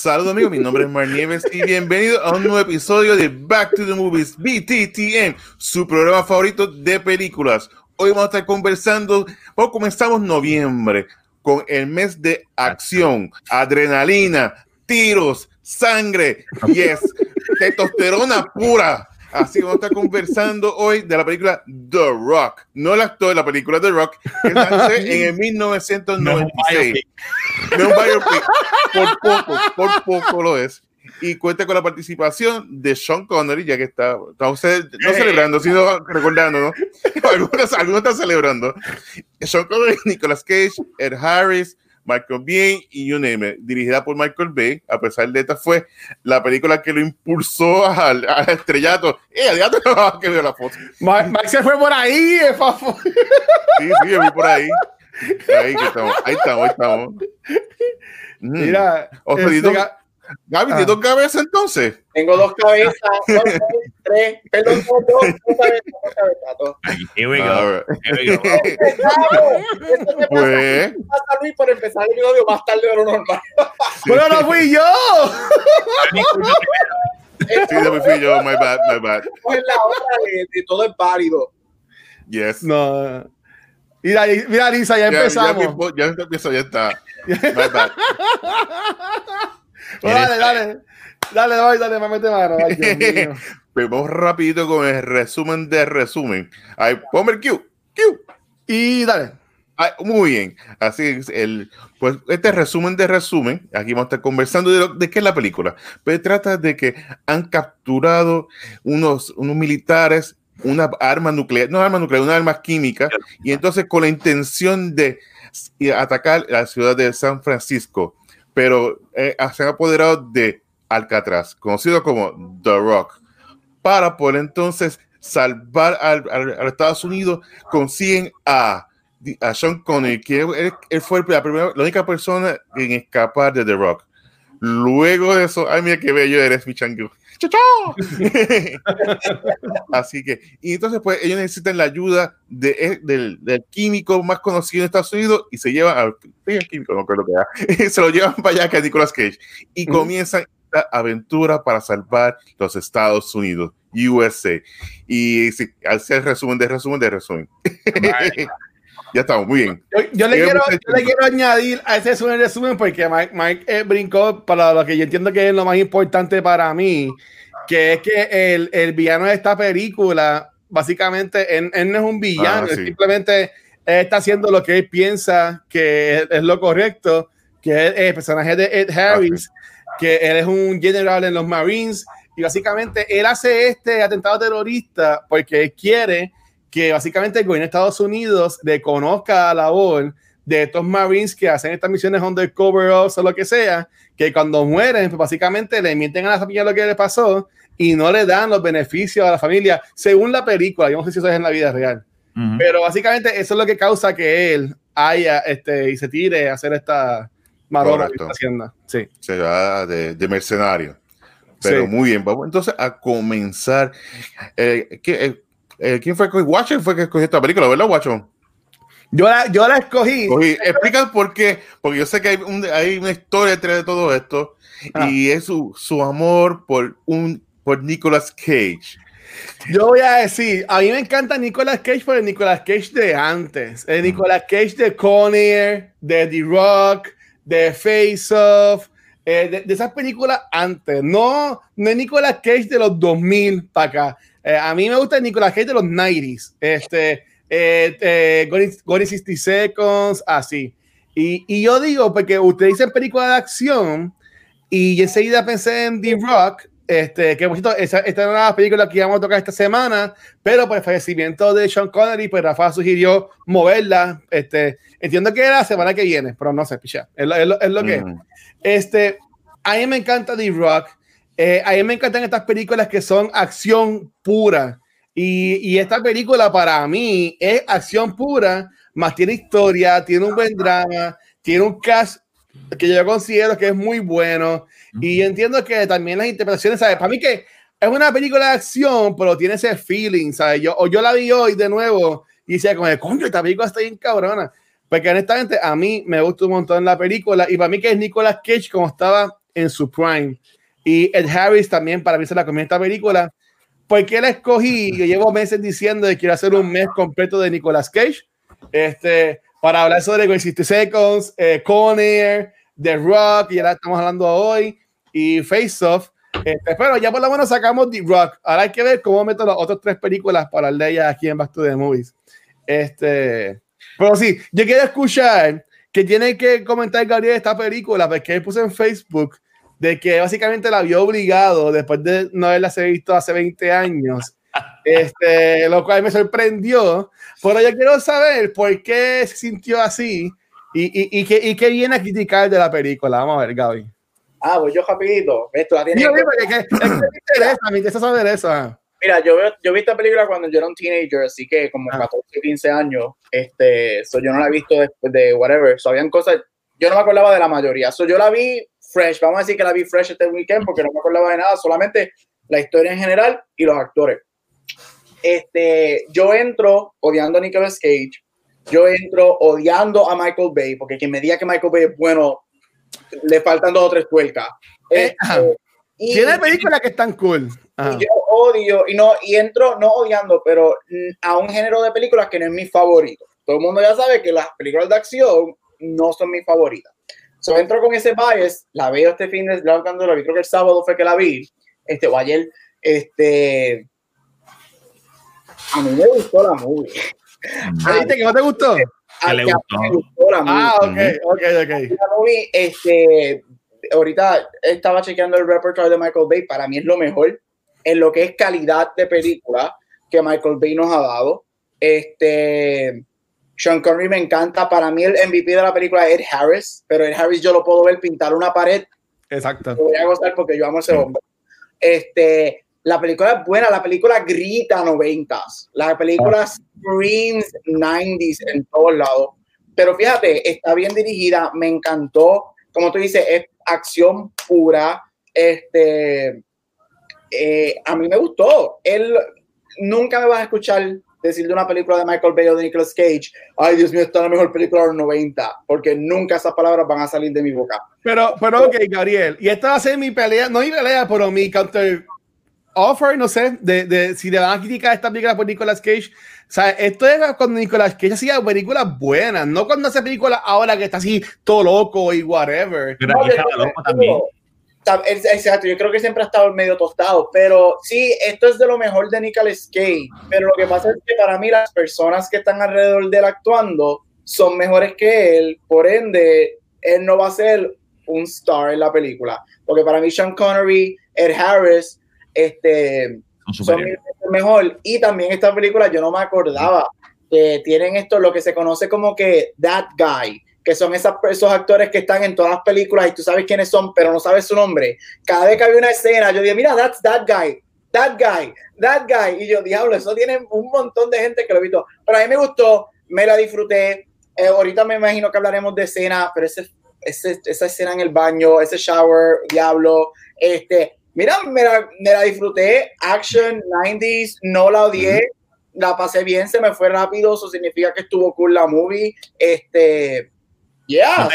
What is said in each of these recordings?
Saludos amigos, mi nombre es Mar Nieves y bienvenido a un nuevo episodio de Back to the Movies BTTM, su programa favorito de películas. Hoy vamos a estar conversando, o comenzamos noviembre con el mes de acción, adrenalina, tiros, sangre, yes, testosterona pura. Así vamos a estar conversando hoy de la película The Rock. No el actor la película The Rock, que nace en el 1996. No un biopic. Por poco, por poco lo es. Y cuenta con la participación de Sean Connery, ya que está, estamos no celebrando, sino recordando, ¿no? Algunos, algunos están celebrando. Sean Connery, Nicolas Cage, Ed Harris, Michael Bay y You Name It, dirigida por Michael Bay, a pesar de esta fue la película que lo impulsó al, al estrellato. ¡Eh, te que veo la foto! Mike se fue por ahí, eh, Fafo. Sí, sí, yo vi por ahí. Ahí, que estamos, ahí estamos, ahí estamos. Mm. Mira, O sea, este ¿y ga- Gaby, ¿tienes dos cabezas entonces? Tengo dos cabezas, dos, tres, perdón, dos, dos, dos cabezas, dos cabezas. Here we go. Here we go. Esto te pasa, Pues, pasa, Luis, por empezar el episodio más tarde de lo normal. Pero no fui yo. sí, me fui yo, my bad, my bad. Es la hora de, todo es válido. Yes. No. Mira, mira, Lisa, ya, Ya, empezamos. Ya, ya empiezo, ya está. My bad. Dale, dale. Dale, dale, dale, mamete mano. Ay, Dios mío. Pero vamos rapidito con el resumen de resumen. Ahí, ponme el Q. Q. Y dale. Ah, muy bien. Así es. El, pues este resumen de resumen, aquí vamos a estar conversando de, lo- de qué es la película. Pero trata de que han capturado unos, unos militares una arma nuclear, no arma nuclear, una arma química, y entonces con la intención de atacar la ciudad de San Francisco, pero eh, se han apoderado de Alcatraz, conocido como The Rock, para poder entonces salvar al, a Estados Unidos, consiguen a, a Sean Connery, que él, él fue la, primera, la única persona en escapar de The Rock. Luego de eso, ay, mira qué bello eres, mi chango. Así que, y entonces, pues, ellos necesitan la ayuda de, eh, del, del químico más conocido en Estados Unidos y se llevan al el químico, no creo que era, se lo llevan para allá que es Nicolas Cage y comienzan esta aventura para salvar los Estados Unidos, USA. Y sí, al ser resumen de resumen de resumen. ya estamos, muy bien. Yo, yo le Eh, quiero, yo le quiero añadir a ese resumen, resumen porque Mike, Mike eh, brincó para lo que yo entiendo que es lo más importante para mí, que es que el, el villano de esta película, básicamente, él, él no es un villano, Ah, él sí. simplemente él está haciendo lo que él piensa que es, es lo correcto, que es el personaje de Ed Harris, que él es un general en los Marines, y básicamente él hace este atentado terrorista porque él quiere que básicamente el gobierno de Estados Unidos reconozca la labor de estos Marines que hacen estas misiones undercover o lo que sea, que cuando mueren, pues básicamente le mienten a la familia lo que le pasó y no le dan los beneficios a la familia, según la película. Yo no sé si eso es en la vida real, pero básicamente eso es lo que causa que él haya este y se tire a hacer esta maroma que está haciendo. Sí. se va de, de mercenario. Pero Sí. muy bien, vamos entonces a comenzar. Eh, ¿qué- eh, eh, ¿Quién fue? que- Watcher fue que escogió esta película, ¿verdad, Watcher? Yo la, yo la escogí. Oye, explica por qué, porque yo sé que hay, un- hay una historia detrás de todo esto Ah. y es su, su amor por un por Nicolas Cage. Yo voy a decir, a mí me encanta Nicolas Cage por el Nicolas Cage de antes. El Nicolas Cage de Conair, de The Rock, de Face Off, eh, de, de esas películas antes. No, no es Nicolas Cage de los 2000 para acá. Eh, a mí me gusta el Nicolas Cage de los 90s. Este, eh, eh, Gone, Gone in 60 Seconds, así. Y, y yo digo, porque ustedes dicen película de acción, y enseguida pensé en The Rock, este, que por cierto, esa- esta era la película que íbamos a tocar esta semana, pero por el fallecimiento de Sean Connery, pues Rafa sugirió moverla. Este, entiendo que era la semana que viene, pero no sé, picha. Es lo, es lo- es lo que es. Mm. Este, a mí me encanta The Rock. Eh, a mí me encantan estas películas que son acción pura. Y, y esta película para mí es acción pura, más tiene historia, tiene un buen drama, tiene un cast que yo considero que es muy bueno. Y entiendo que también las interpretaciones, ¿sabes? Para mí que es una película de acción, pero tiene ese feeling, ¿sabes? Yo, o yo la vi hoy de nuevo y decía, como, coño, esta película está bien cabrona. Porque honestamente a mí me gustó un montón la película y para mí que es Nicolas Cage como estaba en su prime. Y Ed Harris también para mí se la comió esta película. porque la escogí? Yo llevo meses diciendo que quiero hacer un mes completo de Nicolas Cage este, para hablar sobre 60 Seconds, eh, The Rock, y ahora estamos hablando hoy, y Face Off. Este, pero ya por lo menos sacamos The Rock. Ahora hay que ver cómo meto las otras tres películas para hablar de ellas aquí en Back to the Movies. Este, pero sí, yo quiero escuchar que tiene que comentar Gabriel esta película, porque él puso en Facebook de que básicamente la vio obligado después de no haberla visto hace 20 años. Este, lo cual me sorprendió. Pero yo quiero saber por qué se sintió así y, y, y, qué, y qué viene a criticar de la película. Vamos a ver, Gaby. Ah, pues yo rapidito. Esto la tiene que... Que, es que me interesa, me interesa saber eso. Mira, yo, yo vi esta película cuando yo era un teenager, así que como 14, ah. 15 años, este, so yo no la he visto después de whatever, so habían cosas, yo no me acordaba de la mayoría, so yo la vi fresh, vamos a decir que la vi fresh este weekend porque no me acordaba de nada, solamente la historia en general y los actores. Este, yo entro odiando a Nicolas Cage, yo entro odiando a Michael Bay, porque quien me diga que Michael Bay es bueno, le faltan dos o tres tuercas. Eh, este, y, Tiene películas que están cool. Y yo odio, y no, y entro no odiando, pero a un género de películas que no es mi favorito. Todo el mundo ya sabe que las películas de acción no son mis favoritas. So entro con ese bias, la veo este fin de la vi, creo que el sábado fue que la vi, este, o ayer, este, a mí me gustó la movie. ¿Viste que no te gustó? Le gustó. Me gustó la movie. Ah, ok, ok, ok. La movie, este, ahorita estaba chequeando el repertoire de Michael Bay, para mí es lo mejor en lo que es calidad de película que Michael Bay nos ha dado. Este, Sean Connery me encanta. Para mí el MVP de la película es Ed Harris, pero Ed Harris yo lo puedo ver pintar una pared. Exacto. Lo voy a gozar porque yo amo a ese hombre. Este, la película es buena, la película grita noventas, la película screams 90s en todos lados. Pero fíjate, está bien dirigida, me encantó. Como tú dices, es acción pura. Este, eh, a mí me gustó. Él nunca me vas a escuchar decir de una película de Michael Bay o de Nicolas Cage, ay Dios mío, está la mejor película de los 90, porque nunca esas palabras van a salir de mi boca. Pero, pero ok, Gabriel, y esta va a ser mi pelea, no mi pelea, pero mi counter offer, no sé, de, de si le van a criticar esta película por Nicolas Cage. O sea, esto es cuando Nicolas Cage hacía películas buenas, no cuando hace películas ahora que está así todo loco y whatever. Pero aquí estaba loco también. Exacto, yo creo que siempre ha estado medio tostado, pero sí, esto es de lo mejor de Nicolas Cage, pero lo que pasa es que para mí las personas que están alrededor de él actuando son mejores que él, por ende, él no va a ser un star en la película, porque para mí Sean Connery, Ed Harris, este, son, mejor, y también esta película yo no me acordaba que tienen esto, lo que se conoce como que That Guy, que son esas, esos actores que están en todas las películas y tú sabes quiénes son, pero no sabes su nombre. Cada vez que había una escena, yo dije, mira, that's that guy, that guy, that guy. Y yo, diablo, eso tiene un montón de gente que lo he visto. Pero a mí me gustó, me la disfruté. Eh, ahorita me imagino que hablaremos de escena, pero ese, ese, esa escena en el baño, ese shower, diablo, este, mira, me la, me la disfruté. Action, 90s, no la odié. La pasé bien, se me fue rápido, eso significa que estuvo cool la movie. Este, Yeah,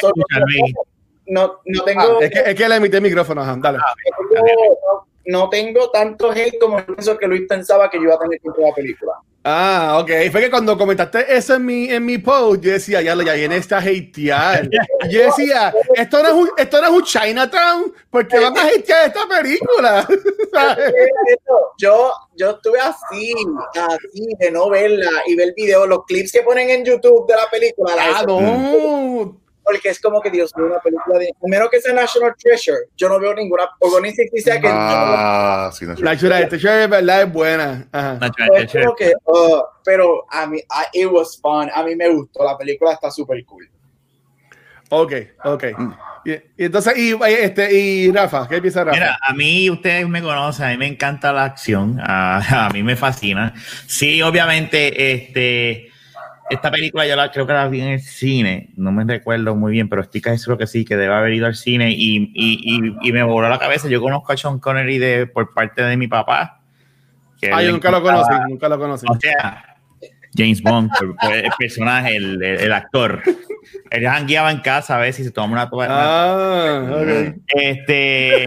no, no, tengo. Ah, es, que, es, que, le emité el micrófono, dale. No, no, tengo tanto hate como pienso que Luis pensaba que yo iba a tener tiempo la película. Ah, ok. Fue que cuando comentaste eso en mi, en mi post, yo decía, ya, ya viene esta hatear. yo decía, esto no, es un, esto no es un Chinatown, porque van a hatear esta película. yo, yo estuve así, así, de no verla y ver videos, los clips que ponen en YouTube de la película. Ah, no porque es como que Dios mío, una película de menos que sea National Treasure, yo no veo ninguna o ni siquiera que ah, sí, National Treasure es verdad es buena que, uh, pero a mí it was fun a mí me gustó la película está súper cool Ok, ok. Y, y entonces, y, este, y Rafa, ¿qué piensa Rafa? Mira, a mí ustedes me conocen, a mí me encanta la acción, a, a mí me fascina. Sí, obviamente, este, esta película yo la creo que la vi en el cine, no me recuerdo muy bien, pero estoy casi seguro que sí, que debe haber ido al cine y, y, y, y me voló la cabeza. Yo conozco a Sean Connery de, por parte de mi papá. que Ah, yo nunca lo conocí, nunca lo conocí. O sea, James Bond, el personaje, el, el- el actor. Él jangueaba en casa a ver si se toma una toalla. Ah, ok. Este.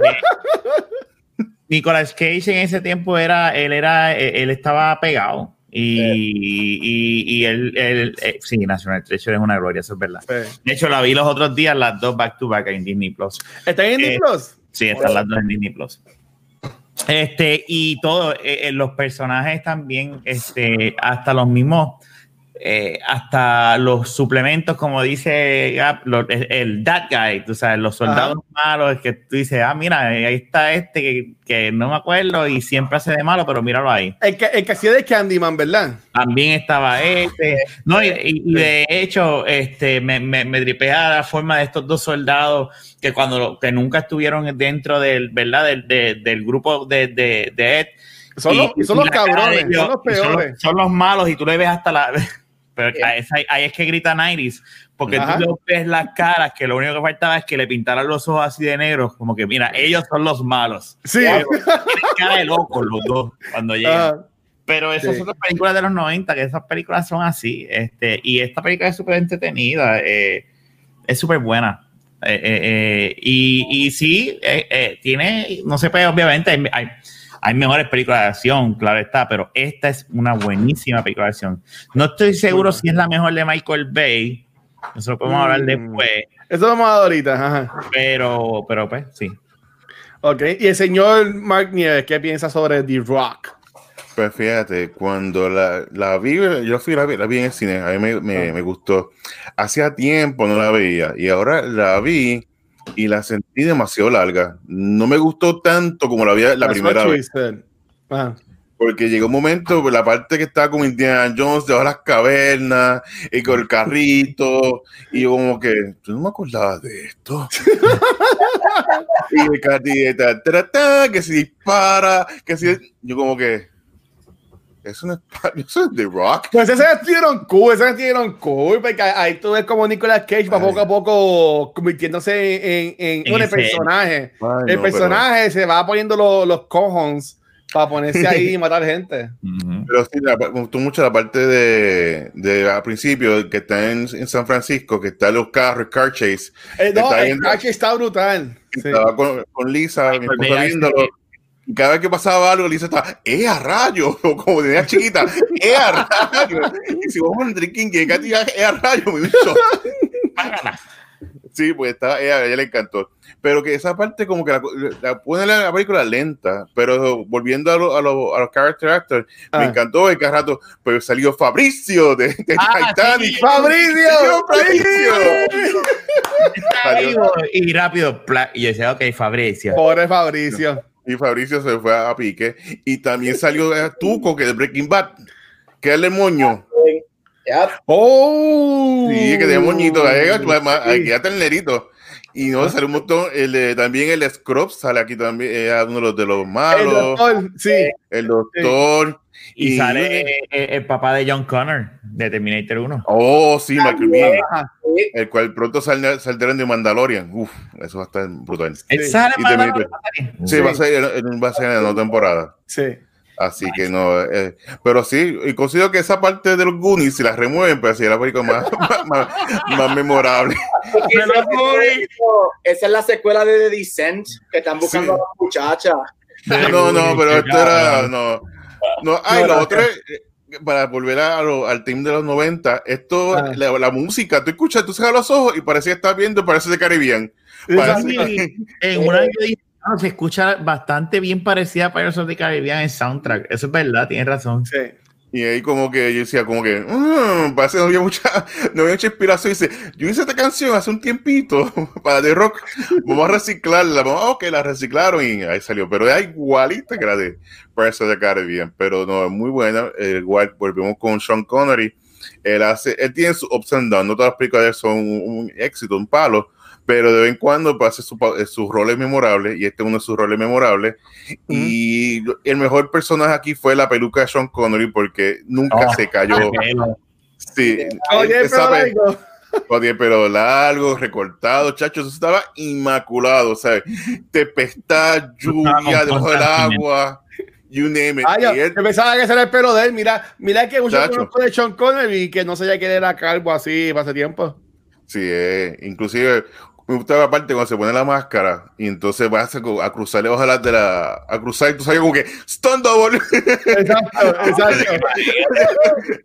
Nicolas Cage en ese tiempo era, él era, él estaba pegado. Y, y, y él, él- eh, sí, National Treasure es una gloria, eso es verdad. Sí. De hecho, la vi los otros días, las dos back to back en Disney Plus. ¿Está en Disney Eh, Plus? Sí, están las dos en Disney Plus. Este, y todo, eh, eh, los personajes también, este, hasta los mismos, eh, hasta los suplementos, como dice Gap, el, el that guy, tú sabes, los soldados malos, que tú dices, ah, mira, eh, ahí está este que, que no me acuerdo y siempre hace de malo, pero míralo ahí. El que, el que hacía de Candyman, ¿verdad? También estaba este. No, y, de hecho, este, me, me, me tripea la forma de estos dos soldados que cuando que nunca estuvieron dentro del, ¿verdad? Del, de- del grupo de, de, de Ed. Son Y- los, y son los cabrones, ellos, son los y son los- peores. Son los, malos y tú le ves hasta la... Pero ahí, es- ahí es que grita Nairis, porque Ajá. tú ves las caras que lo único que faltaba es que le pintaran los ojos así de negros, como que mira, ellos son los malos. Sí. Tienen cara de locos los dos cuando llegan. Pero esas Sí. son las películas de los 90, que esas películas son así. Este, y esta película es súper entretenida, eh, es súper buena. Eh, eh, eh, y, y sí, eh, eh, tiene, no sé, obviamente hay, hay, hay mejores películas de acción, claro está, pero esta es una buenísima película de acción. No estoy seguro si es la mejor de Michael Bay, eso lo podemos hablar Mm. después, Eso lo vamos a dar ahorita. Ajá. pero, pero pues sí. Ok. Y el señor Mark Nieves, ¿qué piensa sobre The Rock? Pues fíjate, cuando la, la vi, yo fui la vi, la vi en el cine, a mí me, me- me gustó. Hacía tiempo no la veía y ahora la vi y la sentí demasiado larga. No me gustó tanto como la vi la That's primera vez. Ajá. Porque llegó un momento, pues, la parte que estaba con Indiana Jones, de las cavernas, y con el carrito, y yo como que, yo no me acordaba de esto. y el carrito, que se dispara, que se... Yo como que, eso no es, eso es The Rock. Pues ese estuvieron cool, ese estuvieron cool, porque ahí tú ves como Nicolas Cage va Ay. poco a poco convirtiéndose en, en, En ese- personaje. Ay, el no, personaje se va poniendo los, los cojons para ponerse ahí y matar gente. Pero sí, la- me gustó mucho la parte de, de al principio, que está en, en San Francisco, que está los carros, car chase, Eh, no, el viendo- Cage está brutal. Sí. estaba con, con Lisa, mi Michael esposa viéndolo. sí. Y cada vez que pasaba algo, Lisa estaba, ¡eh, a rayo! Como tenía chiquita, ¡eh, a rayo! Y si vos con drinking game, Katy, ¡eh, a rayo! Me hizo. Págala. Sí, pues estaba, ella, a ella le encantó. Pero que esa parte, como que la, la pone la, la película lenta, pero volviendo a, lo- a, lo- a los character actors, Ah. me encantó el rato, pues salió Fabricio de, de Ah, Titanic. sí. ¡Fabricio! ¡Fabricio! Está Salió. vivo y rápido. Y yo decía, ok, Fabricio. Pobre Fabricio. Y Fabricio se fue a pique. Y también salió eh, Tuco, que de Breaking Bad, que es el demonio. Ya, ¡Oh! Sí, que de moñito, aquí ya ternerito. Y no, sale un montón. El, de- también el Scrub sale aquí también, eh, uno de los, de los El malos. doctor, sí. El doctor. Y, Y- sale eh, eh, el papá de John Connor, de Terminator 1. Oh, sí, Michael Biehn, sí. el cual pronto sal- saldrán de Mandalorian. Uf, eso va a estar brutal. Él Sí. sale la- Sí, va a ser, en- va a ser en la nueva temporada. Sí. Así que no, eh, pero sí, y considero que esa parte de los Goonies, si la remueven, pues sería la película más, más, más- más memorable. Esa, es la secuela de The Descent, que están buscando Sí. a la muchacha. No, no, pero esto era, no, no, ay, lo otro es, eh, para volver a lo- al team de los 90, esto, Ah. la, la música, tú escuchas, tú cierras los ojos y parece que estás viendo, parece de Caribbean. Parece- Sí, en una "Ah, se escucha bastante bien parecida a Pirates of the Caribbean en soundtrack. Eso es verdad, tienes razón. Sí. Y ahí como que yo decía como que, "Mm, parece que no había mucha, no había mucha inspiración. Dice, yo hice esta canción hace un tiempito para The Rock, vamos a reciclarla. Vamos, ah, ok, la reciclaron y ahí salió. Pero era igualita que la de Pirates of the Caribbean. Pero no, es muy buena. Eh, igual volvemos con Sean Connery. Él hace, él tiene su ups and downs, no todas las películas son un, un éxito, un palo, pero de vez en cuando pues, hace su, pa- sus roles memorables y este es uno de sus roles memorables. Y el mejor personaje aquí fue la peluca de Sean Connery porque nunca Oh, se cayó. Sí, Oye, esa pero. Oye, pero largo, recortado, chacho, eso estaba inmaculado, ¿sabes? Tempestad, lluvia, debajo del agua, you name it. Ay, yo, él- yo pensaba que ese era el pelo de él. Mira, mira que mucho Chacho. conozco de Sean Connery y que no sabía que era calvo así hace tiempo. Sí, eh, inclusive me gustaba la parte cuando se pone la máscara y entonces vas a, a cruzar debajo de la, de la a cruzar y tú sabes como que stun double. Exacto, exacto.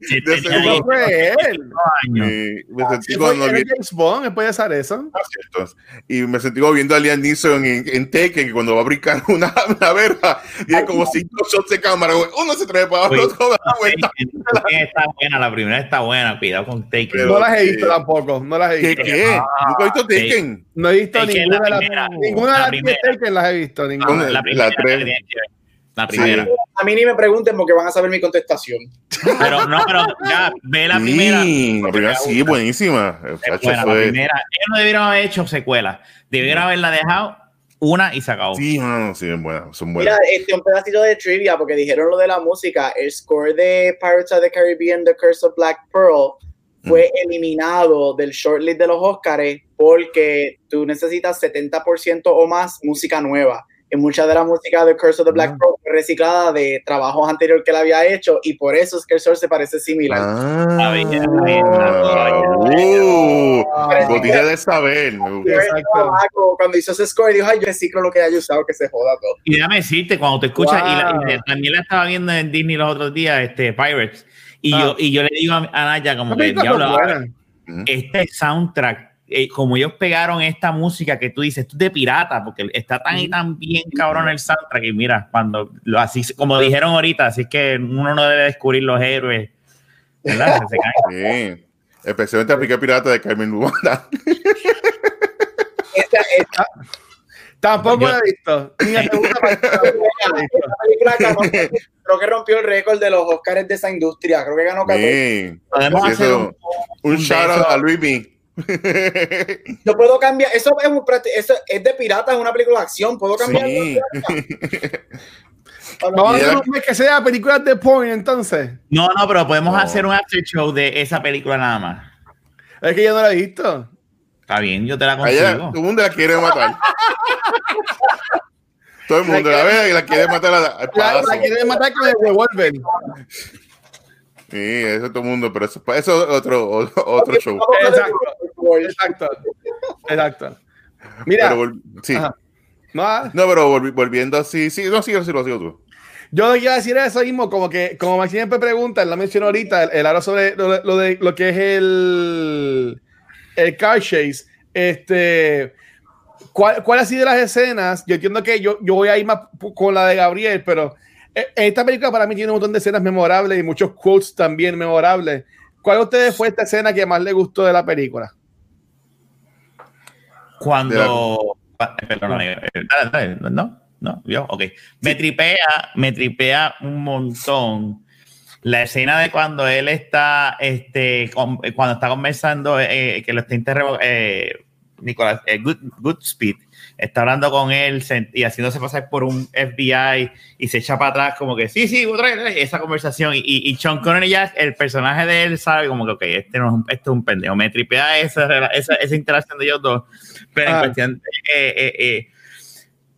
Sí, De tenía seguro. No fue él. Y me sentí cuando era vi James Bond, puede hacer eso. entonces, y me sentí como viendo a Liam Neeson en, en Taken que cuando va a brincar una, una verja y hay como cinco shots de cámara, güey, uno se trae para otro da vuelta. Taken está buena, la primera está buena, cuidado con Taken. Pero- no las he visto tampoco, no las he ¿Qué? visto. qué? ¿Nunca he visto sí. Taken? No he visto Taken, ninguna la de las primera. ninguna de La las primera. que Taken las he visto. Ninguna. la la primera, tres. la, la primera. A mí ni me pregunten porque van a saber mi contestación. Pero no, pero ya, ve la primera. Sí, la primera sí, buenísima. Es buena, la primera. Ellos no debieron haber hecho secuelas. Debieron haberla dejado una y se acabó. Sí, mano, sí, son buenas, son buenas. Mira, este, un pedacito de trivia, porque dijeron lo de la música. El score de Pirates of the Caribbean, The Curse of Black Pearl, fue eliminado del shortlist de los Oscars porque tú necesitas 70% o más música nueva. Y mucha de la música de Curse of the Black Ah. Pearl fue reciclada de trabajos anteriores que él había hecho, y por eso es que el score se parece similar. Ah, bien, bien, uh, Ah, de saber. Exacto. Cuando hizo ese score, dijo: Ay, yo reciclo lo que haya usado, que se joda todo. Y déjame decirte, cuando te escuchas, y, la, Wow. y la- también la estaba viendo en Disney los otros días, este, Pirates, y, Ah. yo, y yo le digo a, a Naya como que, diablo, este soundtrack, eh, como ellos pegaron esta música que tú dices, esto es de pirata, porque está tan y tan bien cabrón el soundtrack, y mira, cuando, lo, así como dijeron ahorita, así que uno no debe descubrir los héroes, ¿verdad? Se caen. Sí. Especialmente pica pirata de Carmen. Esta, esta Tampoco Yo- la he visto. Ni la segunda parte creo que rompió el récord de los Oscars de esa industria. Creo que ganó 14. Sí. Podemos hacer un, Un shout out a Luis B. Yo puedo cambiar. Eso es, un, eso es de pirata, es una película de acción. Puedo cambiar. Sí. Vamos a hacer que sea películas de porn entonces. No, no, pero podemos hacer un after show de esa película nada más. Es que yo no la he visto. Está bien, yo te la Allá, consigo. todo el mundo la quiere matar. Todo el mundo la ve y la quiere matar a, a La, la quieren matar con el revólver. Sí, eso todo el mundo, pero eso, eso es otro, otro, otro show. Exacto. Exacto. Exacto. Mira, Pero sí. Ajá. no, No, pero volvi- volviendo así, sí, no, sí, sí, lo sigo tú. yo le quiero decir eso mismo, como que, como Maxi siempre pregunta, él lo mencionó ahorita, el, el habla sobre lo, lo de lo que es el, el car chase. Este, ¿cuál, ¿Cuál ha sido las escenas? Yo entiendo que yo, yo voy a ir más con la de Gabriel, pero eh, esta película para mí tiene un montón de escenas memorables y muchos quotes también memorables. ¿Cuál de ustedes fue esta escena que más le gustó de la película? Cuando. ah, Perdón, eh, eh, dale, dale, no, no, yo, ok. Me tripea, me tripea un montón la escena de cuando él está, este, con- eh, cuando está conversando, eh, que lo está interrogando, eh, Nicolás, eh, Good, Goodspeed, está hablando con él y haciéndose pasar por un FBI y se echa para atrás como que sí, sí, otra vez, esa conversación y, y, y Sean Connery ya, el personaje de él sabe como que, ok, este no es un, esto es un pendejo, me tripea esa, esa, esa interacción de ellos dos, pero en Ah. cuestión de, eh, eh, eh,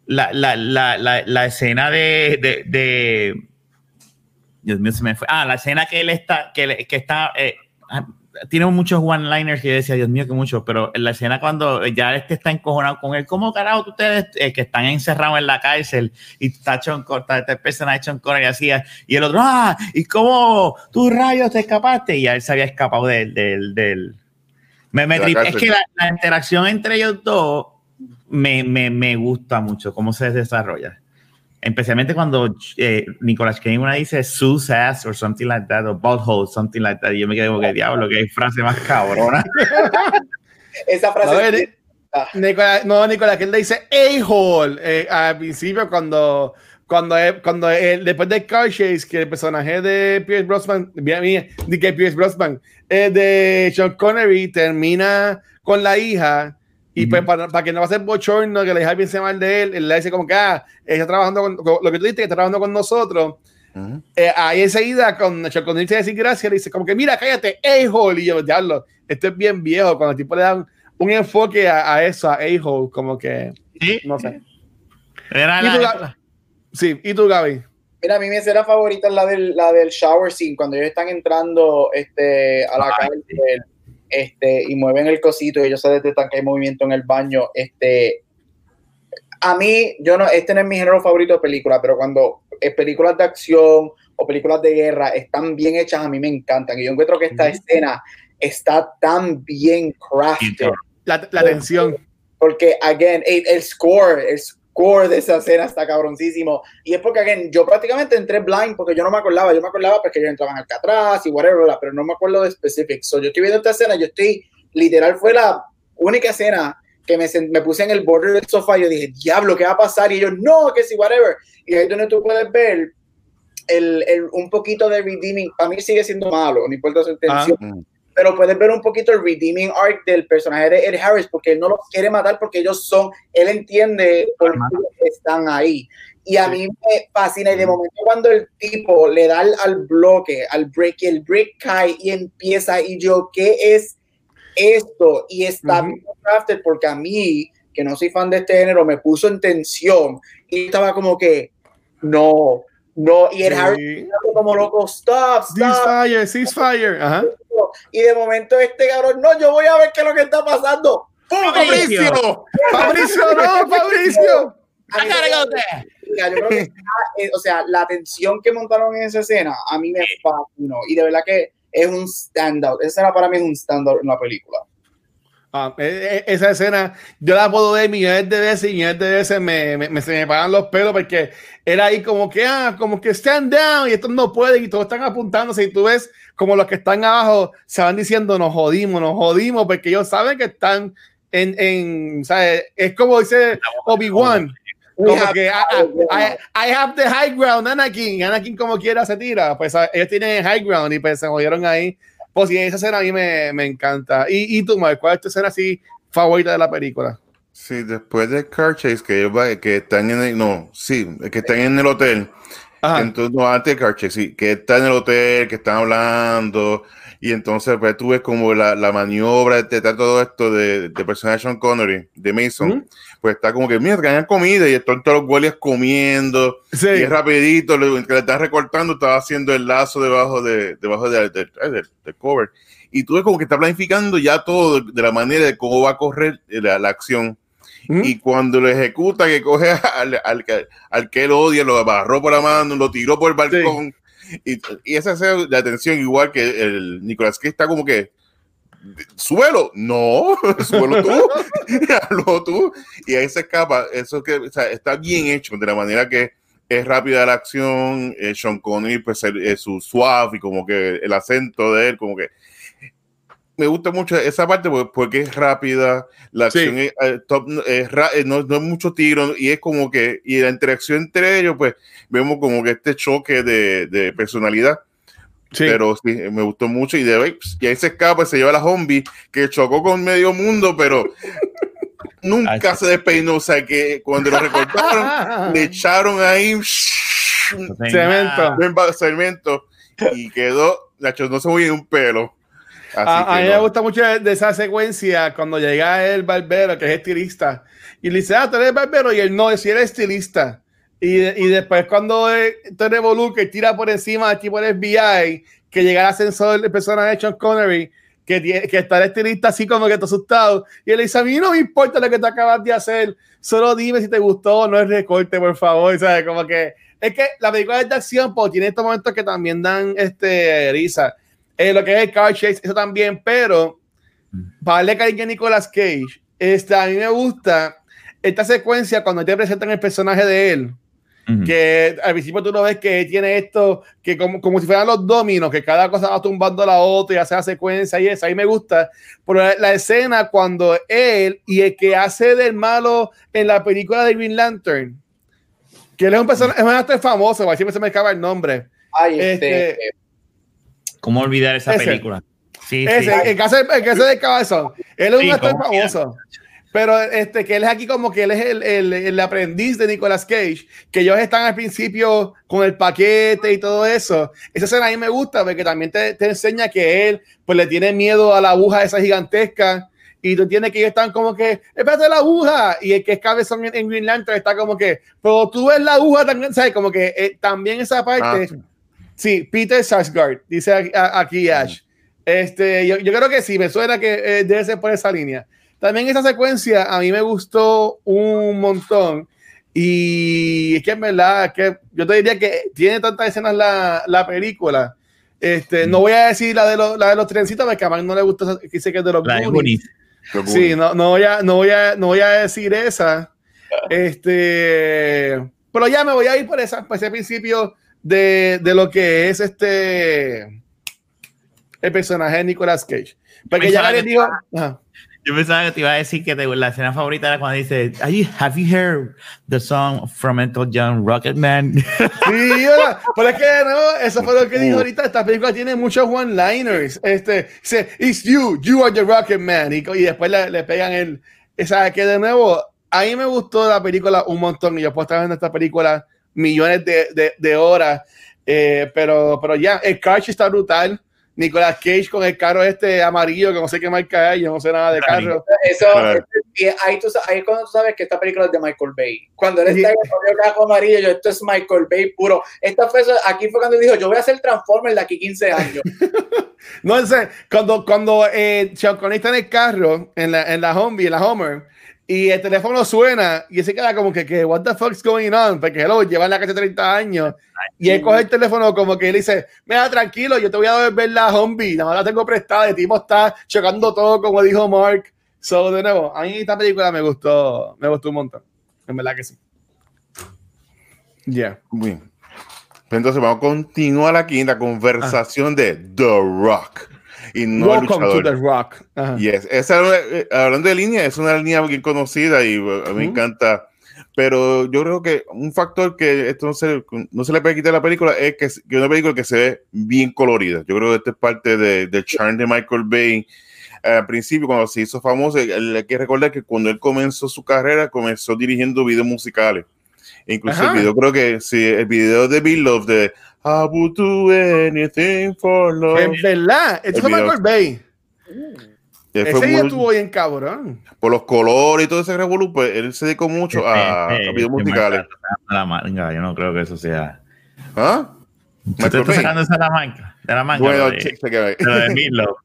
la, la, la, la, la escena de, de, de- Dios mío, se me fue. Ah, la escena que él está, que, que está, eh, ah, tiene muchos one-liners que yo decía, Dios mío, que muchos, pero en la escena cuando ya este está encojonado con él, ¿cómo carajo ustedes eh, que están encerrados en la cárcel y está Sean este personaje Sean Connery así, y el otro, ah, ¿y cómo tú rayos te escapaste? Y ya él se había escapado del, del, del- Me, me De es que la, la interacción entre ellos dos me, me, me gusta mucho cómo se desarrolla. Especialmente cuando eh, Nicolas Cage una dice sus ass or something like that, o butthole, something like that. Y yo me quedé como que diablo, que frase más cabrona. Esa frase. A ver, Nicolás, no, Nicolás, que él le dice a-hole eh, al principio cuando cuando, cuando es- después de Car Chase, que el personaje de Pierce Brosnan, de que Pierce Brosnan, eh, de Sean Connery termina con la hija y pues para, para que no va a ser bochorno, que la hija piense mal de él, él le dice como que, ah, está trabajando con, con- lo que tú dijiste, que está trabajando con nosotros. Eh, ahí enseguida, con Connery se decir gracias, le dice como que, mira, cállate, a-hole, y yo, diablo, esto es bien viejo, cuando el tipo le dan un enfoque a, a eso, a a-hole, como que, Sí. no sé. Era ¿Y tú, la, Gaby? Sí, ¿y tú, Gaby? Mira, a mí mi escena favorita es la del, la del shower scene, cuando ellos están entrando este, a la Ay, cárcel este, y mueven el cosito y ellos se detectan que hay movimiento en el baño. Este, a mí, yo no, este no es mi género favorito de película, pero cuando eh, películas de acción o películas de guerra están bien hechas, a mí me encantan. Y yo encuentro que esta escena está tan bien crafted. La, la tensión. Porque, again, el, el score, el score de esa escena está cabroncísimo. Y es porque, again, yo prácticamente entré blind porque yo no me acordaba. Yo me acordaba porque ellos entraban al atrás y whatever, pero no me acuerdo de specifics. So, yo estoy viendo esta escena, yo estoy, literal, fue la única escena que me, me puse en el borde del sofá y yo dije, diablo, ¿qué va a pasar? Y ellos, no, que sí, whatever. Y ahí donde tú puedes ver el, el- un poquito de redeeming. Para mí sigue siendo malo, no importa su intención Ujú. Pero puedes ver un poquito el redeeming arc del personaje de Ed Harris porque él no los quiere matar porque ellos son, él entiende por qué están ahí. Y a mí me fascina y de momento cuando el tipo le da al, al bloque, al break y el break cae y empieza y yo, ¿qué es esto? Y está bien crafted porque a mí, que no soy fan de este género, me puso en tensión. Y estaba como que, no, no, y Harris Sí. estaba como loco, stop, stop. Ceasefire, ceasefire. Ajá. Y de momento este cabrón, no, yo voy a ver qué es lo que está pasando. ¡Pum! ¡Fabricio! Fabricio, no, Fabricio. Mira, yo creo que eh, o sea, la tensión que montaron en esa escena a mí me fascinó y de verdad que es un standout. Esa escena para mí es un standout en la película. Ah, e- e- esa escena, yo la puedo ver millones de veces y millones de veces me, me, me- se me paran los pelos porque era ahí como que, ah, como que stand down y estos no pueden y todos están apuntándose y tú ves como los que están abajo se van diciendo nos jodimos, nos jodimos porque ellos saben que están en, en ¿sabes? es como dice Obi-Wan. Como que I, I-. I have the high ground, Anakin. Anakin como quiera se tira. Pues a- ellos tienen high ground y pues se jodieron ahí. Pues sí, esa escena a mí me, me encanta. Y, y tú, Mark, ¿cuál es tu escena así favorita de la película? Sí, después de Car Chase, que, ellos que están en el, no, sí, que están en el hotel. Ajá. Entonces, no, antes de Car Chase, sí, que está en el hotel, que están hablando, y entonces pues tú ves como la, la maniobra de, de todo esto de, de personaje de Sean Connery, de Mason, pues está como que, mira, traen comida, y están todos los guardias comiendo, Sí. y es rapidito, lo que le están recortando, estaba haciendo el lazo debajo de, debajo de, de- de- del- del cover. Y tú ves como que está planificando ya todo de, de la manera de cómo va a correr la, la acción. Y cuando lo ejecuta, que coge al, al, al que él odia, lo agarró por la mano, lo tiró por el balcón. Y, y esa es la atención, igual que el Nicolás que está como que. Suelo, no, suelo tú, hazlo tú, y ahí se escapa. Eso que está bien hecho de la manera que es rápida la acción. eh, Sean Connery, pues eh, su suave y como que el acento de él, como que me gusta mucho esa parte porque, es rápida, la Sí. acción es, eh, top, es ra- eh, no, no es mucho tiro y es como que, y la interacción entre ellos, pues vemos como que este choque de, de personalidad, Sí. pero sí, me gustó mucho y de ahí, pues, y ahí se escapa, y se lleva a la zombie que chocó con medio mundo, pero nunca Ay, se despeinó, o sea que cuando lo recortaron, le echaron ahí Cemento. cemento y quedó, Nacho, no se ni un pelo. A, a mí me no. gusta mucho de esa secuencia cuando llega el barbero, que es estilista, y le dice, ah, tú eres barbero, y él no, si eres estilista. Y, y después cuando eh, te revoluca y tira por encima del tipo del FBI, que llega el ascensor de personaje de Sean Connery, que, tiene- que está el estilista así como que está asustado, y él le dice, a mí no me importa lo que te acabas de hacer, solo dime si te gustó o no el recorte, por favor, ¿sabes? Como que es que la película es de acción, pues tiene estos momentos que también dan este, risa. Eh, lo que es el car chase, eso también, pero para darle cariño a Nicolas Cage, este, a mí me gusta esta secuencia cuando te presentan el personaje de él, Ujú. que al principio tú lo ves que tiene esto, que como, como si fueran los dominos, que cada cosa va tumbando a la otra y hace la secuencia y eso, ahí me gusta, pero la, la escena cuando él y el que hace del malo en la película de Green Lantern, Que él es un personaje, es un actor famoso, siempre se me acaba el nombre. Ay, este, Este, ¿Cómo olvidar esa Ese. película? Sí, Ese, sí. el caso, el caso de Cabezón. Él es Sí, un actor ¿cómo famoso. Pero este, que él es aquí como que él es el, el, el aprendiz de Nicolas Cage, que ellos están al principio con el paquete y todo eso. Esa escena a mí me gusta porque también te, te enseña que él pues le tiene miedo a la aguja esa gigantesca y tú tienes que ellos están como que, espérate la aguja, y el que es cabezón en, en Green Lantern está como que, pero tú ves la aguja también, ¿sabes? Como que eh, también esa parte, Ah, Sí, Peter Sarsgaard, dice aquí, Ash. Este, yo, yo creo que sí, me suena que eh, debe ser por esa línea. También esa secuencia a mí me gustó un montón. Y es que en verdad, es que yo te diría que tiene tantas escenas la, la película. Este, no voy a decir la de, los, la de los trencitos, porque a Mark no le gusta, dice que es de los La Goonies. Goonies. Sí, no, no, voy a, no, voy a, no voy a decir esa. Este, pero ya me voy a ir por, esa, por ese principio de, de lo que es este el personaje de Nicolas Cage. Porque ya digo, ajá. Yo pensaba que te iba a decir que te- la escena favorita era cuando dice, "Are you- have you heard the song from Elton John, Rocketman? Sí, ¿verdad? pero es que no, eso fue lo que dijo ahorita. Esta película tiene muchos one-liners. Este, dice, It's you, you are the Rocket Man. Y, y después le, le pegan el. Esa que de nuevo, a mí me gustó la película un montón. Y yo puedo estar viendo esta película millones de, de, de horas. Eh, pero, pero ya, el Cage está brutal. Nicolas Cage con el carro este amarillo, que no sé qué marca es, yo no sé nada de carro. Eso, y ahí, tú, ahí cuando tú sabes que esta película es de Michael Bay. Cuando él Sí. está en el cajo amarillo, yo, esto es Michael Bay puro. Esta fue, aquí fue cuando dijo, yo voy a hacer Transformers de aquí 15 años. No sé, cuando, cuando eh, Sean Connery está en el carro, en la, en la Humvee, en la Homer, y el teléfono suena, y se queda como que, que what the fuck's going on? Porque hello, lleva en la calle 30 años, y él coge el teléfono como que él dice, mira, tranquilo, yo te voy a devolver la Humvee, nada más la tengo prestada, el tipo está chocando todo, como dijo Mark. So, de nuevo, a mí esta película me gustó, me gustó un montón, en verdad que sí. Yeah. Bien. Pues Entonces vamos a continuar aquí en la conversación de The Rock. Y no el Welcome to luchador. the Rock. Ajá. Yes. Esa, eh, hablando de línea, es una línea bien conocida y eh, a mí me Ujú. encanta. Pero yo creo que un factor que esto no se, no se le puede quitar a la película es que es una película que se ve bien colorida. Yo creo que esto es parte de- del charm de Michael Bay. Al principio, cuando se hizo famoso, hay que recordar que cuando él comenzó su carrera, comenzó dirigiendo videos musicales. Incluso Ajá. el video, creo que sí, el video de Bill Love de I would do anything for love. En verdad, esto video. Michael Bay. Él Ese día estuvo bien cabrón. por los colores y todo ese revolú, pues él se dedicó mucho a, a Este, videos musicales. Yo no creo que eso sea. ¿Ah? ¿Tú te Michael estás Bay. sacando eso de la manga? De la manga. Bueno, de- de Meatloaf.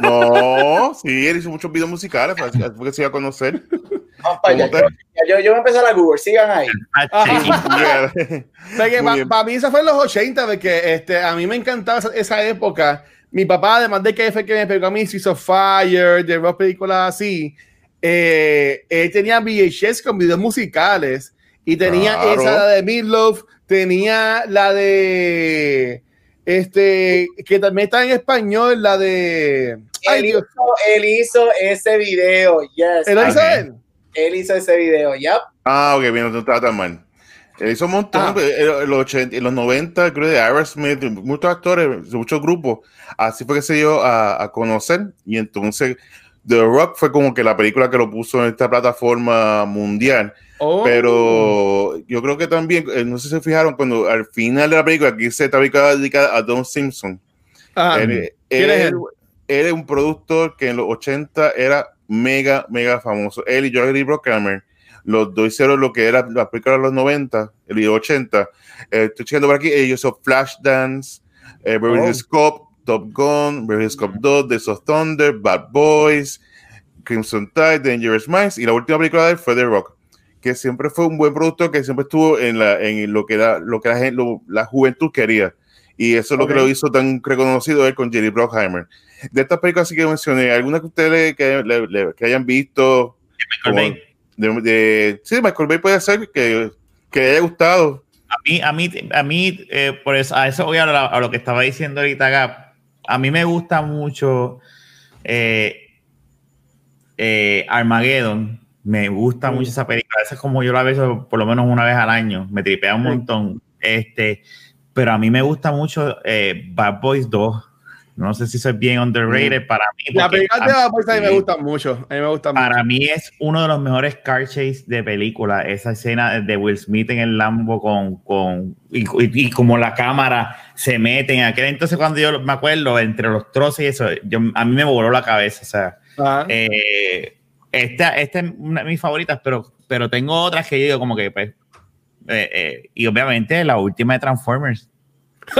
no, sí, él hizo muchos videos musicales, fue que se iba a conocer. Vamos para allá. ¿Cómo Yo, yo voy a empezar a Google, sigan ahí. Ah, Para bien. mí eso fue en los 80, porque este, a mí me encantaba esa, esa época. Mi papá, además de que fue que me pegó a mí Streets of Fire, de rock películas así, eh, él tenía VHS con videos musicales y tenía Claro. esa de Meatloaf, tenía la de este que también está en español, la de ay Él Dios, hizo, él hizo ese video, yes. ¿él hizo Ok. él? Él hizo ese video, yep. Ah, ok, bien, no estaba tan mal. Él hizo un montón, Ah. eh, en los, 80, en los 90, creo de Aerosmith, muchos actores, muchos grupos. Así fue que se dio a, a conocer. Y entonces, The Rock fue como que la película que lo puso en esta plataforma mundial. Oh. Pero yo creo que también, eh, no sé si se fijaron, cuando al final de la película, aquí se está dedicada a Don Simpson. Ah, él, ¿quién es él- él? él es un productor que en los 80 era mega, mega famoso. Él y Joey Bruckheimer, los dos hicieron lo que era la película de los 90, el de los 80. Eh, estoy chequeando por aquí, ellos son Flashdance, eh, Beverly Oh. Cop, Top Gun, Beverly Cop 2, The of Thunder, Bad Boys, Crimson Tide, Dangerous Minds, y la última película de él fue The Rock, que siempre fue un buen productor que siempre estuvo en, la, en lo que, era, lo que la, lo- la juventud quería. Y eso es lo que lo hizo tan reconocido él con Jerry Bruckheimer. De estas películas sí que mencioné, ¿alguna que ustedes que, le- le- que hayan visto? Michael Bay. de, de- sí, Michael Bay puede ser que, que le haya gustado. A mí, a mí, a mí eh, por eso, a eso voy a, lo- a lo que estaba diciendo ahorita Gap. A mí me gusta mucho eh, eh, Armageddon Me gusta mucho esa película. Esa es como yo la veo por lo menos una vez al año. Me tripea un montón. Este, pero a mí me gusta mucho eh, Bad Boys 2. No sé si soy bien underrated para mí. La película de Bad Boys a mí me gusta mucho. A mí me gusta para mí es uno de los mejores car chase de película. Esa escena de Will Smith en el Lambo con, con y, como la cámara se mete en aquel entonces cuando yo me acuerdo entre los trozos y eso, yo, a mí me voló la cabeza. O sea, eh, esta, esta es una de mis favoritas, pero, pero tengo otras que yo digo como que pues, eh, eh, y obviamente la última de Transformers.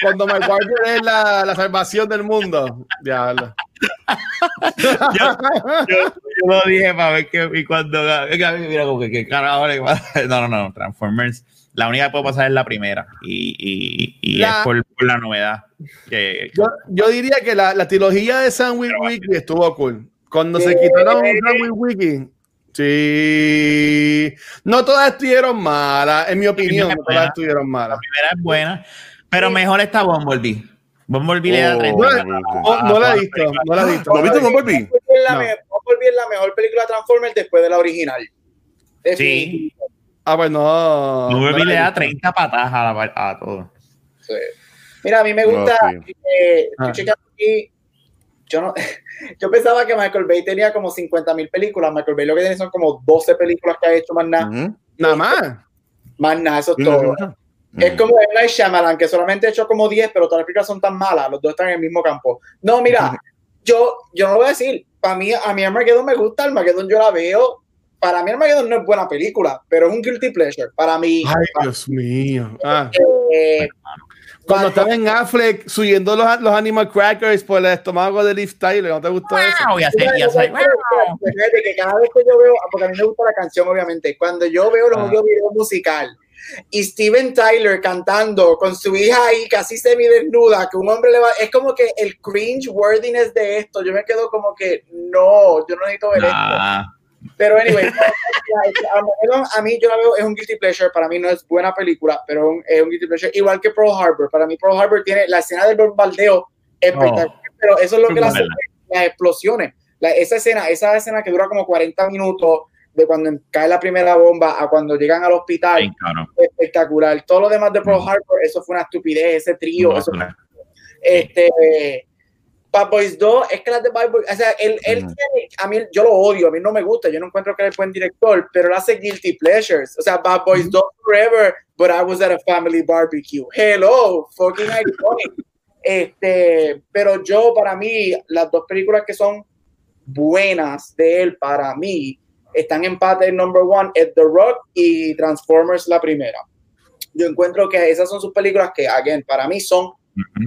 cuando, me cuando es la, la, salvación del mundo. Diablo. yo, yo, lo dije para ver que y cuando mira como que, carajo no no no Transformers la única que puedo pasar es la primera y, y, y es por, por, la novedad que, yo, yo diría que la, la trilogía de Sandwich Wiki estuvo cool cuando se quitaron Sandwich Wiki Sí. No todas estuvieron malas, en mi opinión, no todas estuvieron malas. La primera es buena, pero mejor está Bumblebee. Bumblebee le da oh, No, no, la he visto, no la he visto. ¿No viste Bumblebee? Bumblebee es la mejor película de Transformers después de la original. Sí. Ah, pues no. Bumblebee le da 30 patadas a, la, a todo. Sí. Mira, a mí me gusta. Eh, ah. aquí, yo no. Yo pensaba que Michael Bay tenía como 50 mil películas. Michael Bay lo que tiene son como 12 películas que ha hecho más nada. Nada más. Más nada, eso es todo. Es como M. Night Shyamalan, que solamente ha hecho como 10, pero todas las películas son tan malas. Los dos están en el mismo campo. No, mira, yo, yo no lo voy a decir. Para mí, a mí Armageddon me gusta. Armageddon yo la veo. Para mí Armageddon no es buena película, pero es un guilty pleasure. Para mí. Ay, Dios mío. Ah. Eh, cuando estaba en Affleck subiendo los, los Animal Crackers por el estómago de Liv Tyler, ¿no te gustó eso? Ya sé, ya sé. que cada vez que yo veo, porque a mí me gusta la canción, obviamente, cuando yo veo los ah. videos musical y Steven Tyler cantando con su hija ahí casi semidesnuda, que un hombre le va, es como que el cringe worthiness de esto, yo me quedo como que no, yo no necesito ver esto. Pero anyway, a mí yo la veo, es un guilty pleasure, para mí no es buena película, pero es un guilty pleasure, igual que Pearl Harbor, para mí Pearl Harbor tiene la escena del bombardeo espectacular, oh. pero eso es lo que las, las explosiones, esa escena, esa escena que dura como 40 minutos, de cuando cae la primera bomba a cuando llegan al hospital, espectacular. Todo lo demás de Pearl Harbor, eso fue una estupidez, ese trío, eso, este Bad Boys 2, es que las de Bad Boys, o sea, él, él tiene, a mí, yo lo odio, a mí no me gusta, yo no encuentro que él es buen director, pero él hace guilty pleasures, o sea, Bad Boys 2 forever, but I was at a family barbecue. Hello, fucking iconic. este, pero yo, para mí, las dos películas que son buenas de él, para mí, están en empate en number one, es The Rock y Transformers la primera. Yo encuentro que esas son sus películas que, again, para mí son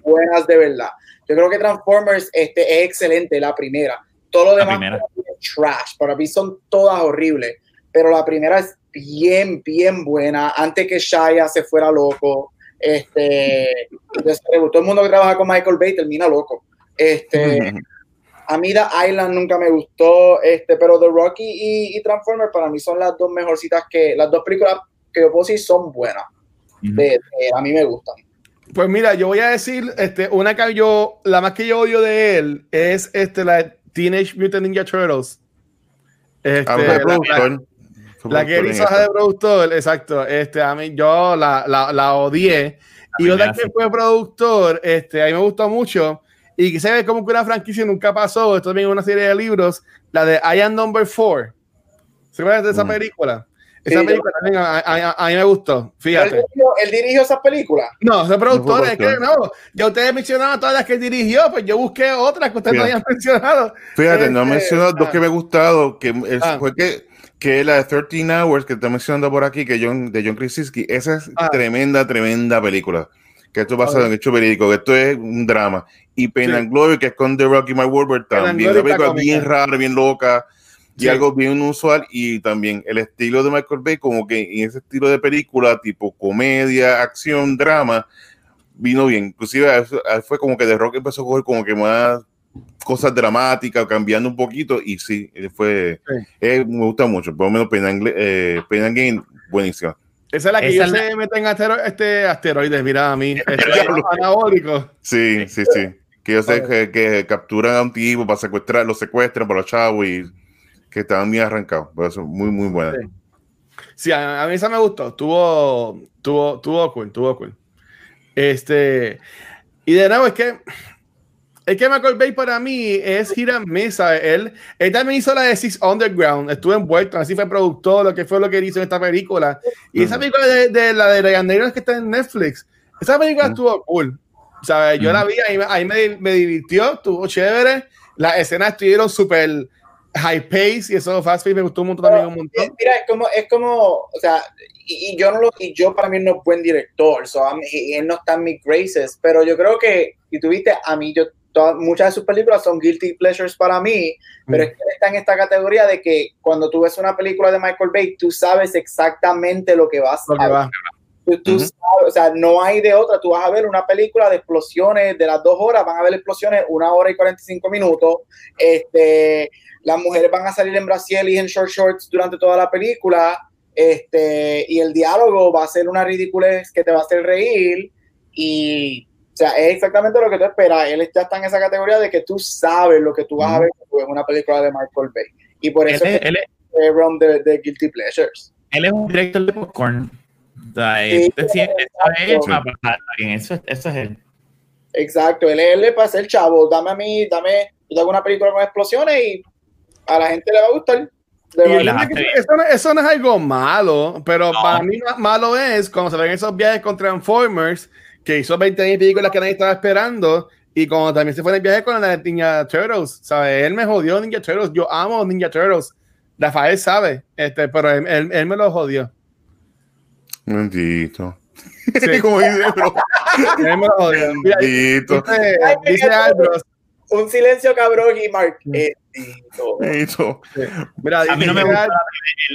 buenas de verdad. Yo creo que Transformers este, es excelente, la primera. Todo lo demás es trash. Para mí son todas horribles. Pero la primera es bien, bien buena. Antes que Shia se fuera loco. Este, todo el mundo que trabaja con Michael Bay termina loco. Este, a mí The Island nunca me gustó, este, pero The Rocky y, y Transformers para mí son las dos mejorcitas que, las dos películas que yo puedo decir son buenas. a mí me gustan. Pues mira, yo voy a decir, este, una que yo, la más que yo odio de él es este, la Teenage Mutant Ninja Turtles. Este, ah, la, la, que hizo de productor, exacto. Este, a mí, yo la, la, la odié. y otra que fue productor, este, a mí me gustó mucho. Y que se ve como que una franquicia nunca pasó. Esto también es una serie de libros, la de I Am Number 4. ¿Se acuerdan de esa mm. película? Esa película también a, mí me gustó, fíjate. ¿Él dirigió, esa película? No, ese productor, es que no, ya ustedes mencionaron todas las que dirigió, pues yo busqué otras que ustedes no habían mencionado. Fíjate, no he este, mencionado dos que me han gustado, que ah. fue que, que la de 13 Hours que está mencionando por aquí, que John, de John Krasinski, esa es ah. tremenda, tremenda película. Que esto pasa en hecho verídico, que esto es un drama. Y Pain and Glory, que es con The Rocky My World también. Una película bien rara, bien loca y algo bien usual y también el estilo de Michael Bay como que en ese estilo de película tipo comedia, acción, drama vino bien, inclusive fue como que The Rock empezó a coger como que más cosas dramáticas, cambiando un poquito y sí, fue eh, me gusta mucho, por lo menos Pain and, eh, Game buenísima. Esa es la que yo se meten este asteroides, mira a mí, este, anabólico. Sí, sí, sí. Que yo sé que, que capturan a un tipo para secuestrar, lo secuestran para los chavos y que estaban bien arrancados. Por eso, muy, muy buena. Sí. Sí, a, a mí esa me gustó. Tuvo, tuvo, tuvo cool, tuvo cool. Este, y de nuevo, es que es que Michael Bay para mí es gira mesa. Él, él también hizo la de Six Underground, estuvo envuelto, así fue productor, lo que fue lo que hizo en esta película. Y esa película de, de la de Ryan Reynolds que está en Netflix, esa película estuvo cool. Sea, yo la vi, ahí, ahí me, me, divirtió, estuvo chévere. Las escenas estuvieron súper high pace y eso fast pace me gustó un montón también un montón. Mira, es como, es como, o sea, y, y yo no lo, y yo para mí no es buen director, so, mí, y él no está en mis graces, pero yo creo que, y tuviste, a mí yo Todas, muchas de sus películas son guilty pleasures para mí, pero mm. es que está en esta categoría de que cuando tú ves una película de Michael Bay, tú sabes exactamente lo que vas lo a ver. va. Tú, tú uh -huh. sabes, o sea, no hay de otra. Tú vas a ver una película de explosiones de las dos horas, van a ver explosiones una hora y 45 minutos. Este, las mujeres van a salir en Brasil y en short shorts durante toda la película. Este, y el diálogo va a ser una ridiculez que te va a hacer reír. Y o sea, es exactamente lo que tú esperas. Él ya está en esa categoría de que tú sabes lo que tú vas a ver en una película de Michael Bay. Y por eso él, es él, el realm de, de, Guilty Pleasures. Él es un director de popcorn. O sea, sí, este, sí, eso, eso, es él. Exacto, él, le pasa el chavo. Dame a mí, dame, yo hago una película con explosiones y a la gente le va a gustar. Eso no, eso, no, es algo malo, pero no. para mí malo es cuando se ven esos viajes con Transformers que hizo 20 años y películas que nadie estaba esperando. Y como también se fue en el viaje con la Ninja Turtles, ¿sabes? Él me jodió Ninja Turtles. Yo amo Ninja Turtles. Rafael sabe, este, pero él, él, él me lo jodió. Bendito. Sí. como dice. Un silencio cabrón y Mark. Bendito. Sí. Mira, a mí no me gusta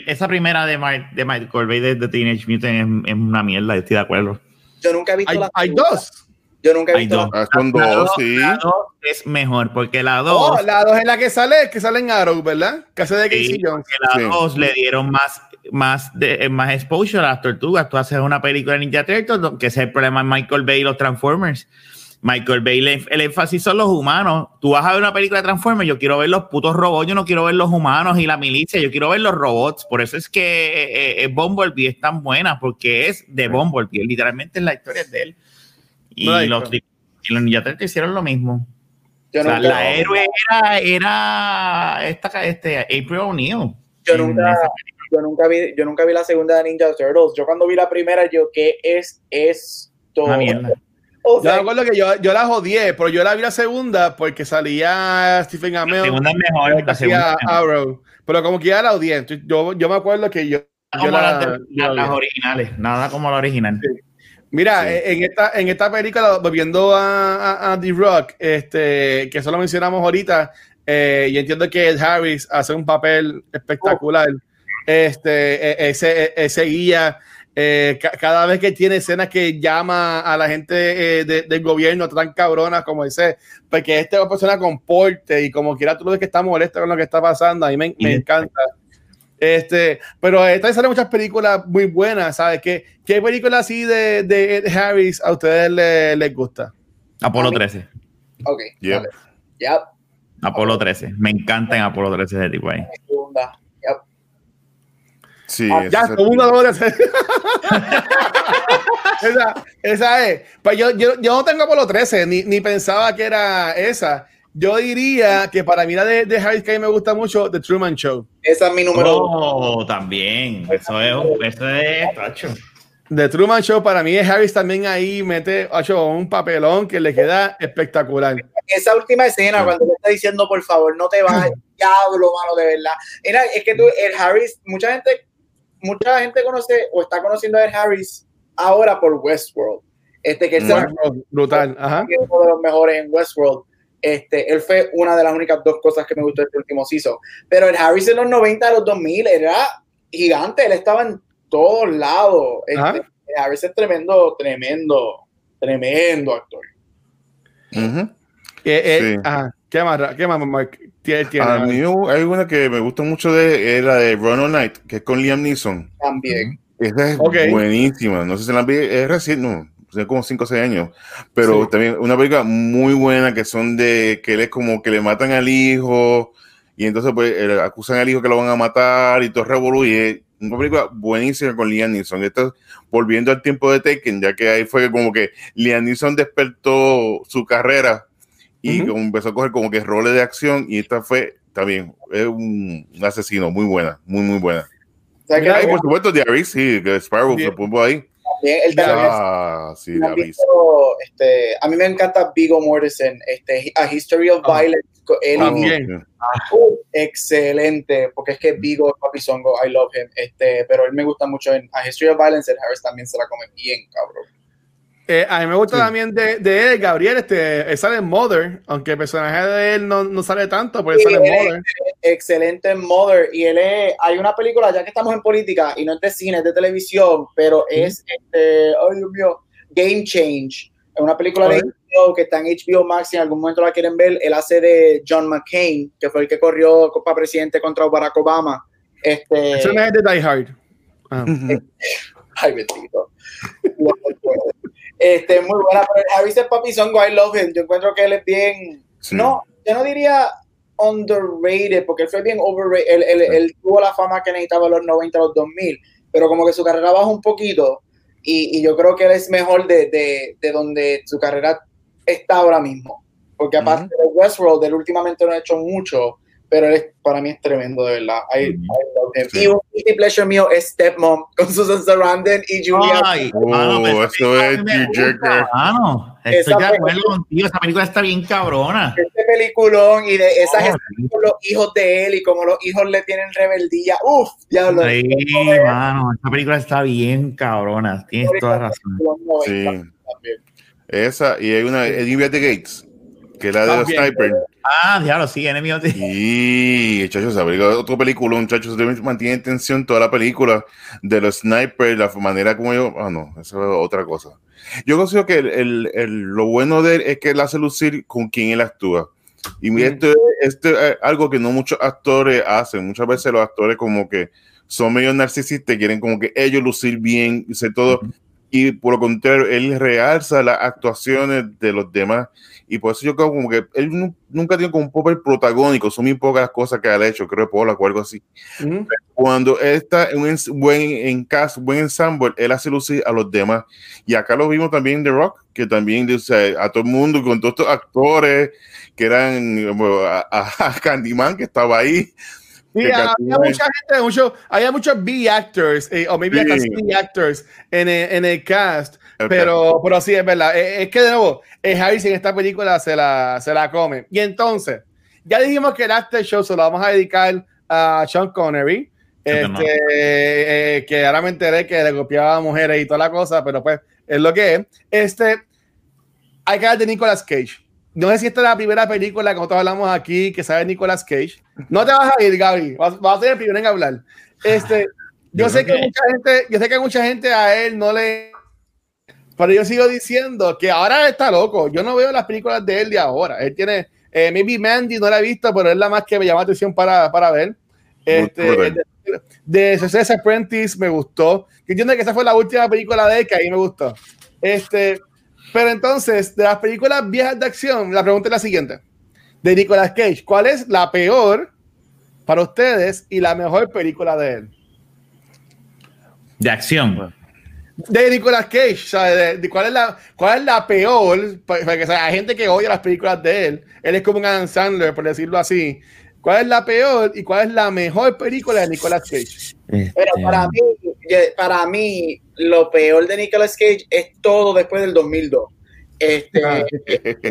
esa primera de, Mark, de Michael Bay de, de Teenage Mutant es, es una mierda, estoy de acuerdo. Yo nunca he visto hay, la hay dos. Yo nunca he visto dos. la Ah, son La dos, dos- sí. La dos es mejor porque la Oh, 2 la dos es la que sale, que sale en Arrow, ¿verdad? Que hace de Casey Sí, Jones. la Sí. 2 le dieron más más de, eh, más exposure a las tortugas. Tú haces una película de Ninja Turtles, que ese es el problema de Michael Bay y los Transformers. Michael Bay, el énfasis son los humanos. Tú vas a ver una película de Transformers, yo quiero ver los putos robots, yo no quiero ver los humanos y la milicia, yo quiero ver los robots. Por eso es que eh, eh, Bumblebee es tan buena, porque es de Bumblebee, literalmente es la historia de él. Y, los, y los Ninja Turtles hicieron lo mismo. Yo O sea, nunca, la héroe era, era esta, este, April O'Neil. yo nunca, yo nunca vi, yo nunca vi la segunda de Ninja Turtles. Yo cuando vi la primera, yo, ¿qué es esto? Una mierda. O Yo sea, me acuerdo que yo, yo la jodié, pero yo la vi la segunda porque salía Stephen La Amell. segunda es mejor. que La segunda. Arrow. Pero como que ya la odié. entonces Yo, yo me acuerdo que yo. yo la- las, yo la originales, nada como la original. Mira, Sí. eh, en, esta, en esta película, volviendo a, a, a The Rock, este, que eso lo mencionamos ahorita, eh, y entiendo que Ed Harris hace un papel espectacular. Este, e- ese, e- ese guía, eh, ca- cada vez que tiene escenas que llama a la gente eh, de- del gobierno tan cabronas como ese, porque esta persona con porte y como quiera tú lo ves que está molesto con lo que está pasando, a mí me, me encanta. Este, pero esta salen muchas películas muy buenas, ¿sabes? ¿Qué, qué película así de, de Ed Harris a ustedes les, les gusta? Apolo A mí- 13. ok, Yeah. dale. Ya, Apolo 13. Me encanta en Apolo 13 de tipo ahí. segunda. Ya. Sí, Ah, ya, mundo lo hace. esa, esa es. Pues yo, yo, yo no tengo Apolo 13, ni, ni pensaba que era esa. Yo diría que para mí la de, de Harris que a mí me gusta mucho, The Truman Show. Esa es mi número uno. Oh, también. Eso es, eso es, tacho. The Truman Show para mí es Harris también ahí mete ocho, un papelón que le queda espectacular. Esa última escena, Sí. cuando le está diciendo, por favor, no te vayas, diablo, mano, de verdad. Era, es que tú, el Harris, mucha gente, mucha gente conoce o está conociendo a Ed Harris ahora por Westworld. Este, que él se la- Westworld, Brutal. Ajá. uno de los mejores en Westworld. Este, él fue una de las únicas dos cosas que me gustó este último season. Pero el Harris en los 90, los 2000 era gigante, él estaba en todos lados. Este, el Harris es tremendo, tremendo, tremendo actor. Eh, eh, Sí. ajá. ¿Qué más, qué más Mark? Tiene, tiene? A mí hay una que me gusta mucho de es la de Run All Night, que es con Liam Neeson. También. Esa es Ok. buenísima. No sé si la vi, es reciente, no, hace como 5 o 6 años, pero Sí. también una película muy buena que son de que él es como que le matan al hijo y entonces pues eh, acusan al hijo que lo van a matar y todo es una película buenísima con Liam Neeson. Esto volviendo al tiempo de Taken, ya que ahí fue como que Liam Neeson despertó su carrera y como empezó a coger como que roles de acción y esta fue también es un, un asesino muy buena, muy muy buena. O sea, que Mira, Ay, también- por supuesto, sí, que Sparrow se puso ahí. él también es- Ah, sí, The ¿Han Abyss. visto, este, a mí me encanta Viggo Mortensen, este, A History of Ah. Violence. Él, También. uh, excelente, porque es que Vigo es papi zongo, I love him. Este, pero él me gusta mucho en A History of Violence, el Harris también se la come bien, cabrón. Eh, a mí me gusta Sí. también de, de él, Gabriel, este, él sale en Mother, aunque el personaje de él no, no sale tanto, pero él Sí, sale en Mother. excelente en Mother y él es, hay una película, ya que estamos en política y no es de cine, es de televisión, pero es, este, ay Dios mío, Game Change. Es una película de. HBO que está en HBO Max, si en algún momento la quieren ver, él hace de John McCain, que fue el que corrió para presidente contra Barack Obama. Este, Ese no es de Die Hard. Ah. Ay, bendito. este, muy buena, pero Harris es papi zongo, I love him. Yo encuentro que él es bien, Sí. no, yo no diría underrated, porque él fue bien overrated. Él, él- Sí. él tuvo la fama que necesitaba en los 90, los 2000, pero como que su carrera bajó un poquito. Y, y yo creo que él es mejor de, de, de donde su carrera está ahora mismo. Porque aparte de Westworld, él últimamente no ha hecho mucho, pero él es- para mí es tremendo, de verdad. I, I love him. Sí. Y un guilty pleasure mío es Stepmom, con Susan Sarandon y Julia. Ay, Oh, mano, esa eso es me gusta, mano. Estoy de acuerdo película- contigo. Esa película está bien cabrona. este peliculón y de esa Oh, gestión con los hijos de él y como los hijos le tienen rebeldía. Uf, diablo. Sí, mano. Esa película está bien cabrona. Tienes toda razón. Los 90 Sí. también. Esa, y hay una, Gates, que es la de los. Sniper. Ah, diablo, sí, Enemy of the- Y, muchachos, esa película, otro película, muchachos, mantiene en tensión toda la película de los snipers, la manera como yo, ah, no, eso es otra cosa. Yo considero que el, el- el- lo bueno de él es que él hace lucir con quien él actúa. Y Mm. esto, esto es algo que no muchos actores hacen. Muchas veces los actores como que son medio narcisistas, quieren como que ellos lucir bien y ser todo. Y por lo contrario, él realza las actuaciones de los demás. Y por eso yo creo como que él nu- nunca tiene como un papel protagónico. Son muy pocas las cosas que ha hecho, creo que Paula o algo así. Ujú. Cuando él está en un buen en cast, buen ensamble, él hace lucir a los demás. Y acá lo vimos también en The Rock, que también o sea, a todo el mundo, con todos estos actores que eran bueno, a- a Candyman, que estaba ahí. Sí, había mucha gente, mucho, había muchos B actors, eh, o maybe Sí. hasta C actors en el, en el cast, pero, pero sí, es verdad. Eh, Es, que de nuevo, eh, Harris en esta película se la, se la come. Y entonces, ya dijimos que el after show se lo vamos a dedicar a Sean Connery, este, eh, que ahora me enteré que le copiaba a mujeres y toda la cosa, pero pues es lo que es. Este, hay que hablar de Nicolas Cage. No sé si esta es la primera película que nosotros hablamos aquí que sabe Nicolas Cage. No te vas a ir, Gaby. Vas, vas a ser el primero en hablar. Este, yo, Yo sé que, mucha gente, yo sé que mucha gente a él no le. Pero yo sigo diciendo que ahora está loco. Yo no veo las películas de él de ahora. Él tiene, eh, maybe Mandy no la he visto, pero es la más que me llama la atención para, para ver. Este, de, Success Apprentice me gustó. Que entiendo que esa fue la última película de él que ahí me gustó. Este, pero entonces, de las películas viejas de acción, la pregunta es la siguiente. De Nicolas Cage, ¿cuál es la peor para ustedes y la mejor película de él? De acción. De Nicolas Cage, ¿sabes? De, de cuál, es la, ¿Cuál es la peor? Para para que o sea, hay gente que odia las películas de él. Él es como un Adam Sandler, por decirlo así. ¿Cuál es la peor y cuál es la mejor película de Nicolas Cage? Pero Este, para mí, para mí, lo peor de Nicolas Cage es todo después del 2002. Este, Ah.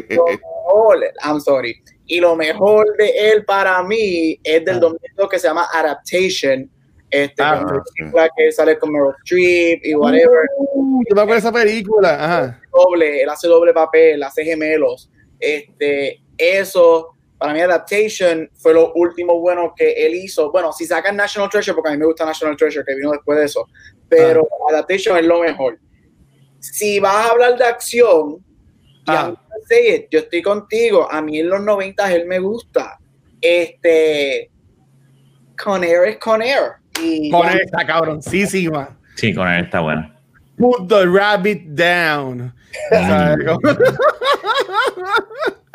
lo mejor, I'm sorry. Y lo mejor de él para mí es del Ah. 2002 que se llama Adaptation. Este, Ah, película que sale con Meryl Streep y whatever. Uh, yo me acuerdo de esa película. Ajá. doble, él hace doble papel, hace gemelos. Este, eso, para mí, Adaptation fue lo último bueno que él hizo. Bueno, si sacan National Treasure, porque a mí me gusta National Treasure, que vino después de eso, pero Adaptation es lo mejor. Si vas a hablar de acción, Ah. It, yo estoy contigo. A mí en los 90 él me gusta. Este, Con Air es Con Air. Y Con ya- esta cabroncísima. Sí, con él está buena. put the rabbit down.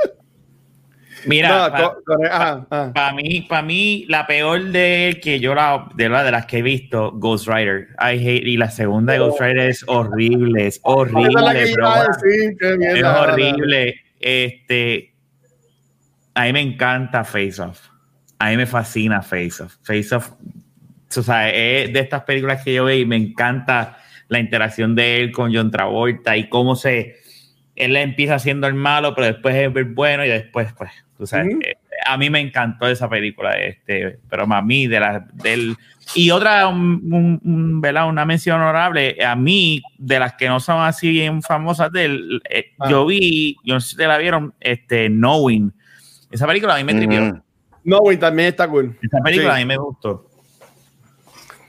Mira, No, pa- co- corre- ajá, ajá. Para mí, para mí, la peor de él que yo la de, la, de las que he visto, Ghost Rider. I hate, y la segunda de Ghost Rider es horrible, es es horrible, iba bro. decir, Es horrible. Este, a mí me encanta Face Off. A mí me fascina Face Off. Face Off, o sea, es de estas películas que yo veo y me encanta la interacción de él con John Travolta y cómo se él empieza siendo el malo, pero después es el bueno y después, pues, tú sabes. Eh, a mí me encantó esa película, este, pero a mí de la del y otra, un, un- un, ¿verdad? una mención honorable, a mí, de las que no son así bien famosas de él, eh, Ah. yo vi, yo no sé si te la vieron, este, Knowing. Esa película a mí me tripió. Ujú. No, güey, también está cool. Esa película Sí. a mí me gustó.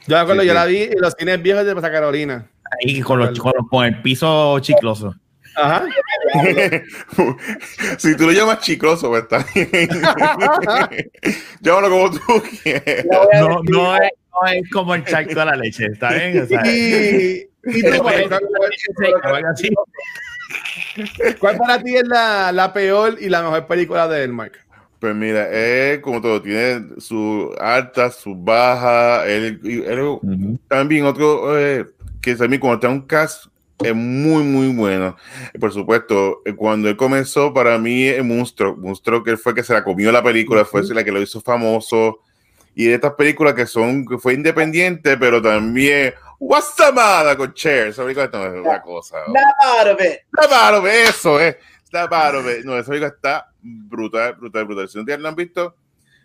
Yo me acuerdo, Sí, yo sí. la vi en los cines viejos de Santa Carolina. Ahí con, los, con, con el piso chicloso. Ajá. si tú lo llamas chicloso, pues está bien. Llámalo como tú quieras. No a es, no es como el charco de la leche, ¿está bien? O sea, Y, y tú, Pero, Mike, pero, ¿cuál, para ti es la, la peor y la mejor película de él, Mark? Pues mira, es como todo, tiene sus altas, sus bajas. Él, él- Ujú. también otro eh, que también cuando está un cast es muy, muy bueno. Por supuesto, eh, cuando él comenzó, para mí es Monstruo. Monstruo que fue que se la comió la película, fue la que lo hizo famoso. Y de estas películas que son, que fue independiente, pero también What's the matter con Cher? Esa película no es una cosa. Snap out eso es. It. No, esa película está brutal, brutal, brutal. Si no la han visto,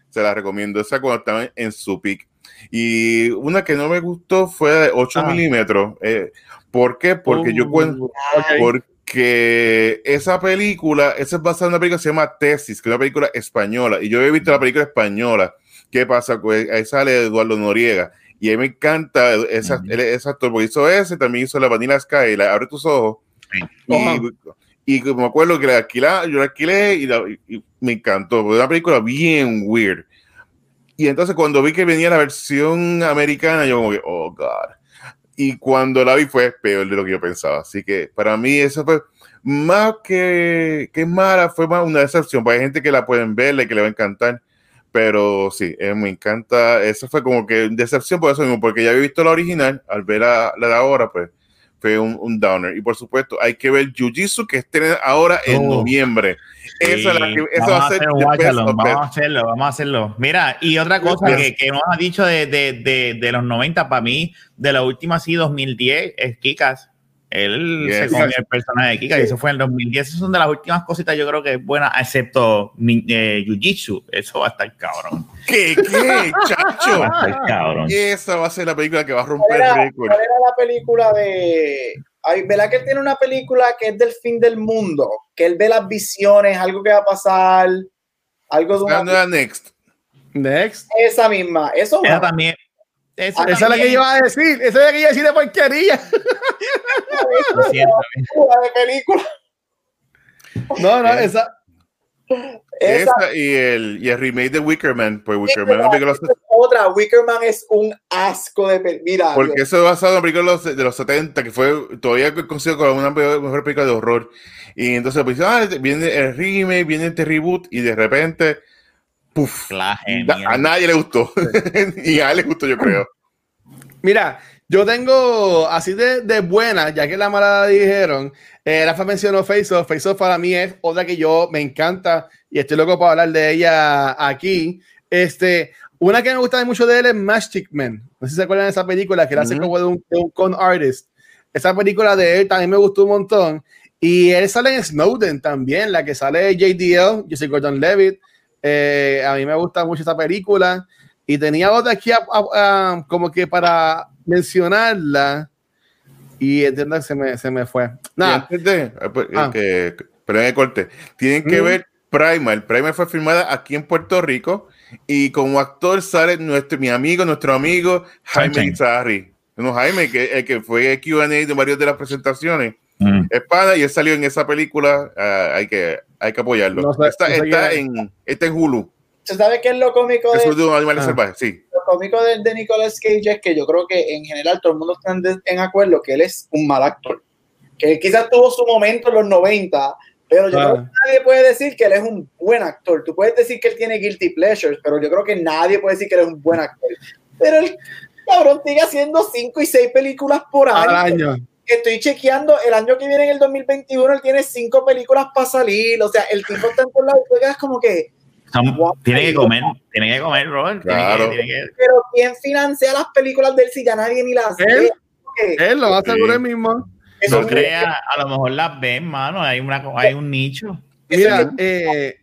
se la recomiendo. Esa cuando estaban en su peak. Y una que no me gustó fue de 8 Ah. milímetros. Eh, ¿Por qué? Porque yo cuento. Uh, ok. Porque esa película, esa es basada en una película que se llama Tesis, que es una película española. Y yo he visto la película española. ¿Qué pasa? Pues ahí sale Eduardo Noriega. Y a mí me encanta esa, él- ese actor, porque hizo ese, también hizo la Vanilla Sky, la Abre tus ojos. Y, y me acuerdo que la alquilá, yo la alquilé y, la- y- y me encantó, porque es una película bien weird. Y entonces cuando vi que venía la versión americana, yo como que, oh, God. Y cuando la vi fue peor de lo que yo pensaba. Así que para mí eso fue más que, que mala, fue más una decepción. Porque hay gente que la pueden ver que le va a encantar. Pero sí, eh, me encanta. Eso fue como que decepción por eso mismo, porque ya había visto la original. Al ver la, la de ahora, pues fue un, un downer. Y por supuesto, hay que ver Jiu-Jitsu que estrena ahora en noviembre. Esa, es la que, vamos va a ser vamos a hacerlo, vamos a hacerlo. Mira, y otra cosa Yes. que, que nos ha dicho de, de, de, de los 90, para mí, de la última, sí, 2010, es Kikas. Él Yes. se comió el personaje de Kikas y eso fue en el 2010. Esas son de las últimas cositas, yo creo que es buena, excepto eh, Jiu-Jitsu. Eso va a estar cabrón. ¿Qué? ¿Qué? Chacho. Va a estar cabrón. Esa va a ser la película que va a ¿Cuál romper era, el récord. cuál era la película de... Ay, ¿Verdad que él tiene una película que es del fin del mundo? Que él ve las visiones, algo que va a pasar, algo de una... era Next. Next. Esa misma, eso Esa también. Esa, Esa es la que yo iba a decir. Esa es la que iba a decir de porquería. Lo siento. película de película. No, no, esa. Esa Esa y el, y el remake de Wicker Man. Pues Wicker Man es otra, Wickerman es un asco de película. Mira, porque eso es basado en una película de los, de los 70 que fue todavía conocido como una mejor película de horror. Y entonces pues, ah, viene el remake, viene este reboot y de repente, a nadie le gustó. y a él le gustó, yo creo. Mira, yo tengo así de, de buena, ya que la mala la dijeron. Eh, Rafa mencionó Face Off. Face Off para mí es otra que yo me encanta y estoy loco para hablar de ella aquí. Este, una que me gusta mucho de él es Mastic Man. No sé si se acuerdan de esa película que él hace Ujú. como de un, de un con artist. Esa película de él también me gustó un montón. Y él sale en Snowden también, la que sale JDL, Jesse Gordon Levitt. Eh, a mí me gusta mucho esa película. Y tenía otra aquí a- a- a- como que para mencionarla. Y entiendo que se me, se me fue. Nada, de, eh, pues, eh, Ah. que, que- perdón que corte, tienen que Mm. ver Primal. Primal fue filmada aquí en Puerto Rico y como actor sale nuestro, mi amigo, nuestro amigo Jaime Sánchez. Izarri. No, Jaime, que, el que fue QA de varias de las presentaciones. Mm. Es pana y él salió en esa película. ah, hay, que, hay que apoyarlo. No sé- está, no sé está quién en, está en Hulu. ¿se sabe qué es lo cómico de es de un animal Ah. salvaje, sí. lo cómico de, de, Nicolas Cage es que yo creo que en general todo el mundo está en, en acuerdo que él es un mal actor. Que él quizás tuvo su momento en los 90, pero yo creo que nadie puede decir que él es un buen actor. Tú puedes decir que él tiene guilty pleasures, pero yo creo que nadie puede decir que él es un buen actor. Pero el cabrón sigue haciendo 5 y 6 películas por año. año. Estoy chequeando, el año que viene, en el 2021, él tiene 5 películas para salir. O sea, el tipo está en todos lados. Es como que tiene que comer, tiene que comer, Robert. Claro. Tiene que, tiene que... Pero ¿quién financia las películas de él si ya nadie ni las ¿Él? ve? Él lo va a asegurar él mismo. No crea, a lo mejor las ven, mano. Hay, una, hay un nicho. Mira, eh,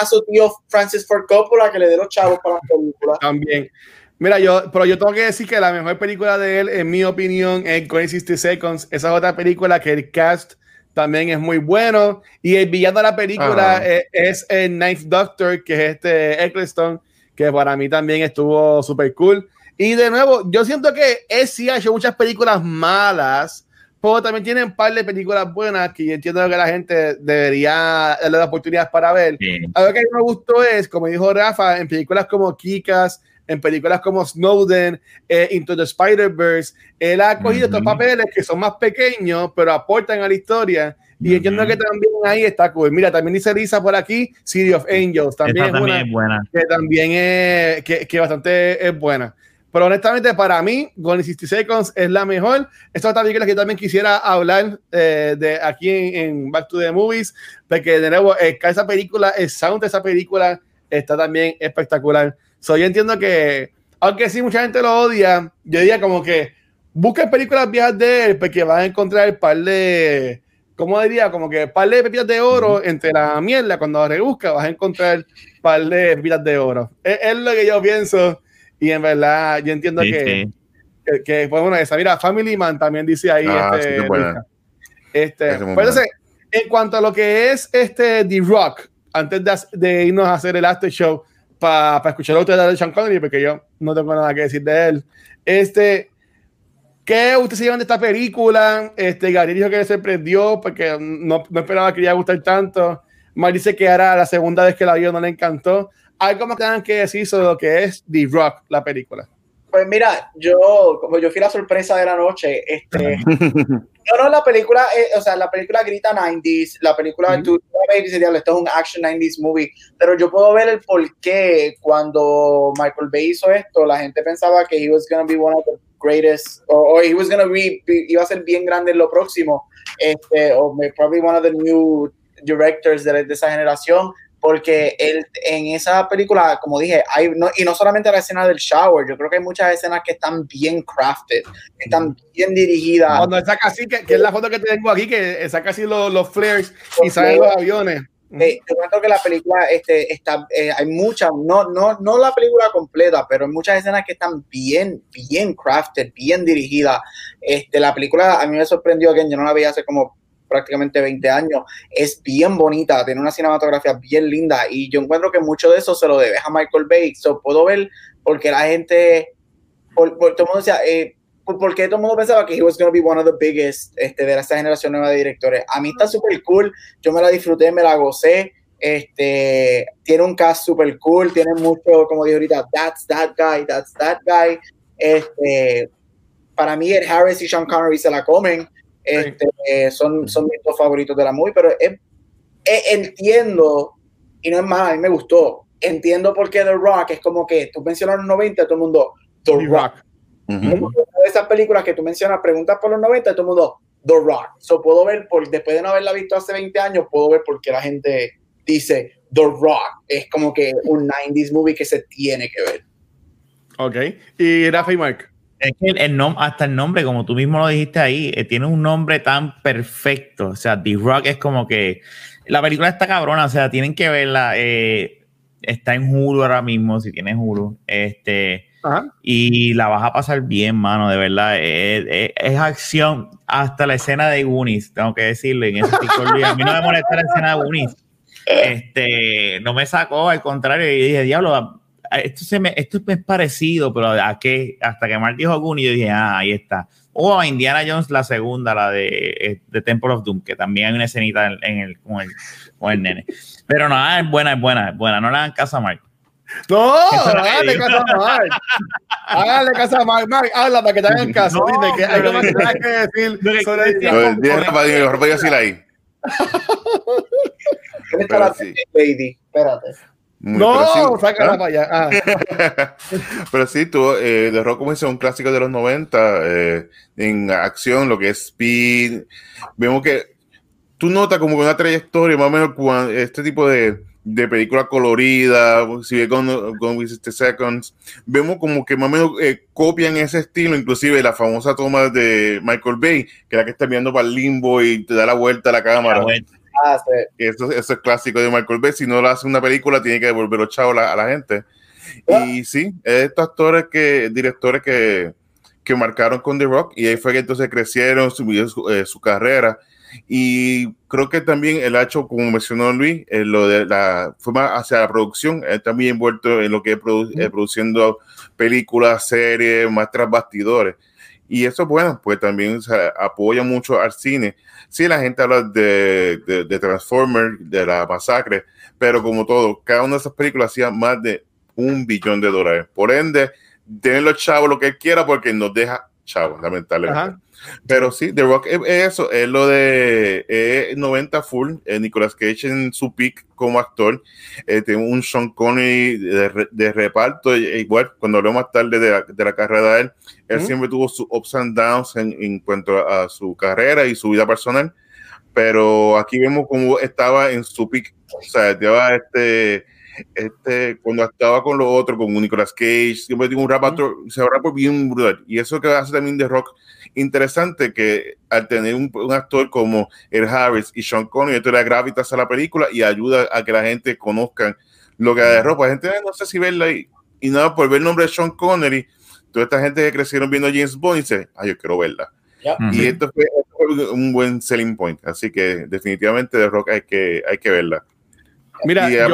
a su tío Francis Ford Coppola que le dé los chavos para las películas. También. Mira, yo, pero yo tengo que decir que la mejor película de él, en mi opinión, es Going 60 Seconds. Esa es otra película que el cast también es muy bueno. Y el villano de la película es, es, el Ninth Doctor, que es este Eccleston, que para mí también estuvo súper cool. Y de nuevo, yo siento que él sí ha hecho muchas películas malas, pero también tiene un par de películas buenas que yo entiendo que la gente debería darle oportunidades para ver. Sí. Algo que a mí me gustó es, como dijo Rafa, en películas como Kikas, en películas como Snowden, eh, Into the Spider-Verse, él ha cogido Ujú. estos papeles que son más pequeños, pero aportan a la historia. Y Ujú. entiendo que también ahí está cool. Mira, también dice Lisa por aquí, City of Angels, también, es también una es buena. que también es, que, que bastante es buena. Pero honestamente, para mí, Gone in 60 Seconds es la mejor. Esta otra película que también quisiera hablar eh, de aquí en, en Back to the Movies, porque de nuevo, eh, esa película, el sound de esa película está también espectacular. So, yo entiendo que, aunque sí mucha gente lo odia, yo diría como que busquen películas viejas de él, porque van a encontrar el par de, ¿cómo diría? Como que par de pepitas de oro entre la mierda. Cuando rebuscas, vas a encontrar par de pepitas de oro. Es, es lo que yo pienso. Y en verdad, yo entiendo Sí, que, sí. que, que, pues bueno, esa, mira, Family Man también dice ahí. Ah, este, sí, este, es pues, entonces, en cuanto a lo que es este The Rock, antes de, de irnos a hacer el after show para escuchar a ustedes de Sean Connery, porque yo no tengo nada que decir de él. Este, ¿qué ustedes se llevan de esta película? Este, Gabriel dijo que le sorprendió porque no, no esperaba que le iba a gustar tanto. Mar dice que ahora la segunda vez que la vio no le encantó. Algo más que decir sobre lo que es The Rock, la película. Pues mira, yo, como yo fui la sorpresa de la noche, este, no, no, la película, eh, o sea, la película grita 90s, la película, Ujú. tú tú dices, "Diablo, esto es un action 90s movie, pero yo puedo ver el por qué cuando Michael Bay hizo esto, la gente pensaba que he was gonna be one of the greatest, o he was gonna be, be- iba a ser bien grande en lo próximo, este, o probably one of the new directors de, de esa generación, porque él, en esa película, como dije, hay, no, y no solamente la escena del shower, yo creo que hay muchas escenas que están bien crafted, que están bien dirigidas. Cuando saca así, que, que es la foto que tengo aquí, que saca así los, los flares y Los salen flares. los aviones. Eh, yo creo que la película este, está, eh, hay muchas, no, no, no la película completa, pero hay muchas escenas que están bien, bien crafted, bien dirigidas. Este, la película a mí me sorprendió que yo no la veía hace como prácticamente 20 años. Es bien bonita, tiene una cinematografía bien linda y yo encuentro que mucho de eso se lo debes a Michael Bay. So, puedo ver porque la gente, por, por- todo el mundo decía, eh, por- porque todo el mundo pensaba que he was going to be one of the biggest este, de esta generación nueva de directores. A mí está súper cool, yo me la disfruté, me la gocé. Este, tiene un cast super cool, tiene mucho, como dije ahorita, that's that guy, that's that guy. Este, para mí, Ed Harris y Sean Connery se la comen. Este, eh, son, son mis dos favoritos de la movie, pero es- eh, entiendo, y no es más, a mí me gustó. Entiendo por qué The Rock es como que tú mencionas los 90, todo el mundo, The, The Rock. Rock. De esas películas que tú mencionas, preguntas por los 90, todo el mundo, The Rock. So puedo ver, por, después de no haberla visto hace 20 años, puedo ver por qué la gente dice The Rock. Es como que un 90s movie que se tiene que ver. Ok. Y Rafa y Mark. Es que el, el nom- hasta el nombre, como tú mismo lo dijiste ahí, eh, tiene un nombre tan perfecto. O sea, The Rock es como que la película está cabrona, o sea, tienen que verla. eh, está en Hulu ahora mismo, si tienes Hulu. Este, Ajá. y la vas a pasar bien, mano, de verdad. Es, es- es acción hasta la escena de Goonies, tengo que decirlo. En ese tipo de- a mí no me molesta la escena de Goonies. Este, no me sacó, al contrario, y dije, diablo, esto, se me, esto es parecido, pero ¿a qué? Hasta que Mark dijo Goonies, yo dije, ah, ahí está. O a Indiana Jones, la segunda, la de, eh, de Temple of Doom, que también hay una escenita en, en el, con, el, con el nene. Pero nada, es buena, es buena, es buena. No le hagan caso a Mark. No, medio. caso a Mark. Háganle caso a Mark. Mark, habla para que te hagan caso. No, Dime que hay pero- más que tengas que decir que- sobre el No, tiempo. Dile, Rafa, decir ahí. ¿Dónde está Pero la sí. Lady? Espérate. Muy- No, pero sí, sácala para allá. Ah. Pero sí, tuvo, eh, The Rock como dice, un clásico de los 90 eh, en acción, lo que es Speed. Vemos que tú notas como que una trayectoria, más o menos, cuan- este tipo de, de película colorida, si ve con, con With 60 Seconds, vemos como que más o menos eh, copian ese estilo, inclusive la famosa toma de Michael Bay, que es la que está mirando para el limbo y te da la vuelta a la cámara. La vuelta. Ah, sí. Eso, eso es clásico de Michael Bay. Si no lo hace una película, tiene que devolver los chavos a la, a la gente. Y sí, estos actores que, directores que, que marcaron con The Rock, y ahí fue que entonces crecieron, subieron su, eh, su carrera. Y creo que también el hecho, como mencionó Luis, eh, lo de la fue más hacia la producción, él también envuelto en lo que es produ- eh, produciendo películas, series, más tras bastidores. Y eso es bueno, pues también o sea, apoya mucho al cine. Sí, la gente habla de, de, de Transformers, de la masacre, pero como todo, cada una de esas películas hacía más de un billón de dólares. Por ende, tienen los chavos lo que quiera porque nos deja chavos, lamentablemente. Pero sí, The Rock es, es eso, es lo de es 90 full, eh, Nicolas Cage en su peak como actor, eh, tiene un Sean Connery de, de reparto, igual cuando hablemos más tarde de la, de la carrera de él, él Ujú. siempre tuvo sus ups and downs en, en cuanto a, su carrera y su vida personal, pero aquí vemos cómo estaba en su peak, o sea, lleva este este, cuando estaba con los otros, con Nicolas Cage, siempre tiene un rap, se rapa bien brutal. Y eso que hace también de rock interesante, que al tener un, un actor como el Harris y Sean Connery, esto le gravitas a la película y ayuda a que la gente conozca lo que de rock. La gente "Ay, no sé si verla y, y nada, por ver el nombre de Sean Connery, toda esta gente que crecieron viendo James Bond dice, ay, yo quiero verla. Y esto fue, esto fue un buen selling point. Así que definitivamente de rock hay que, hay que verla. Mira, y yo.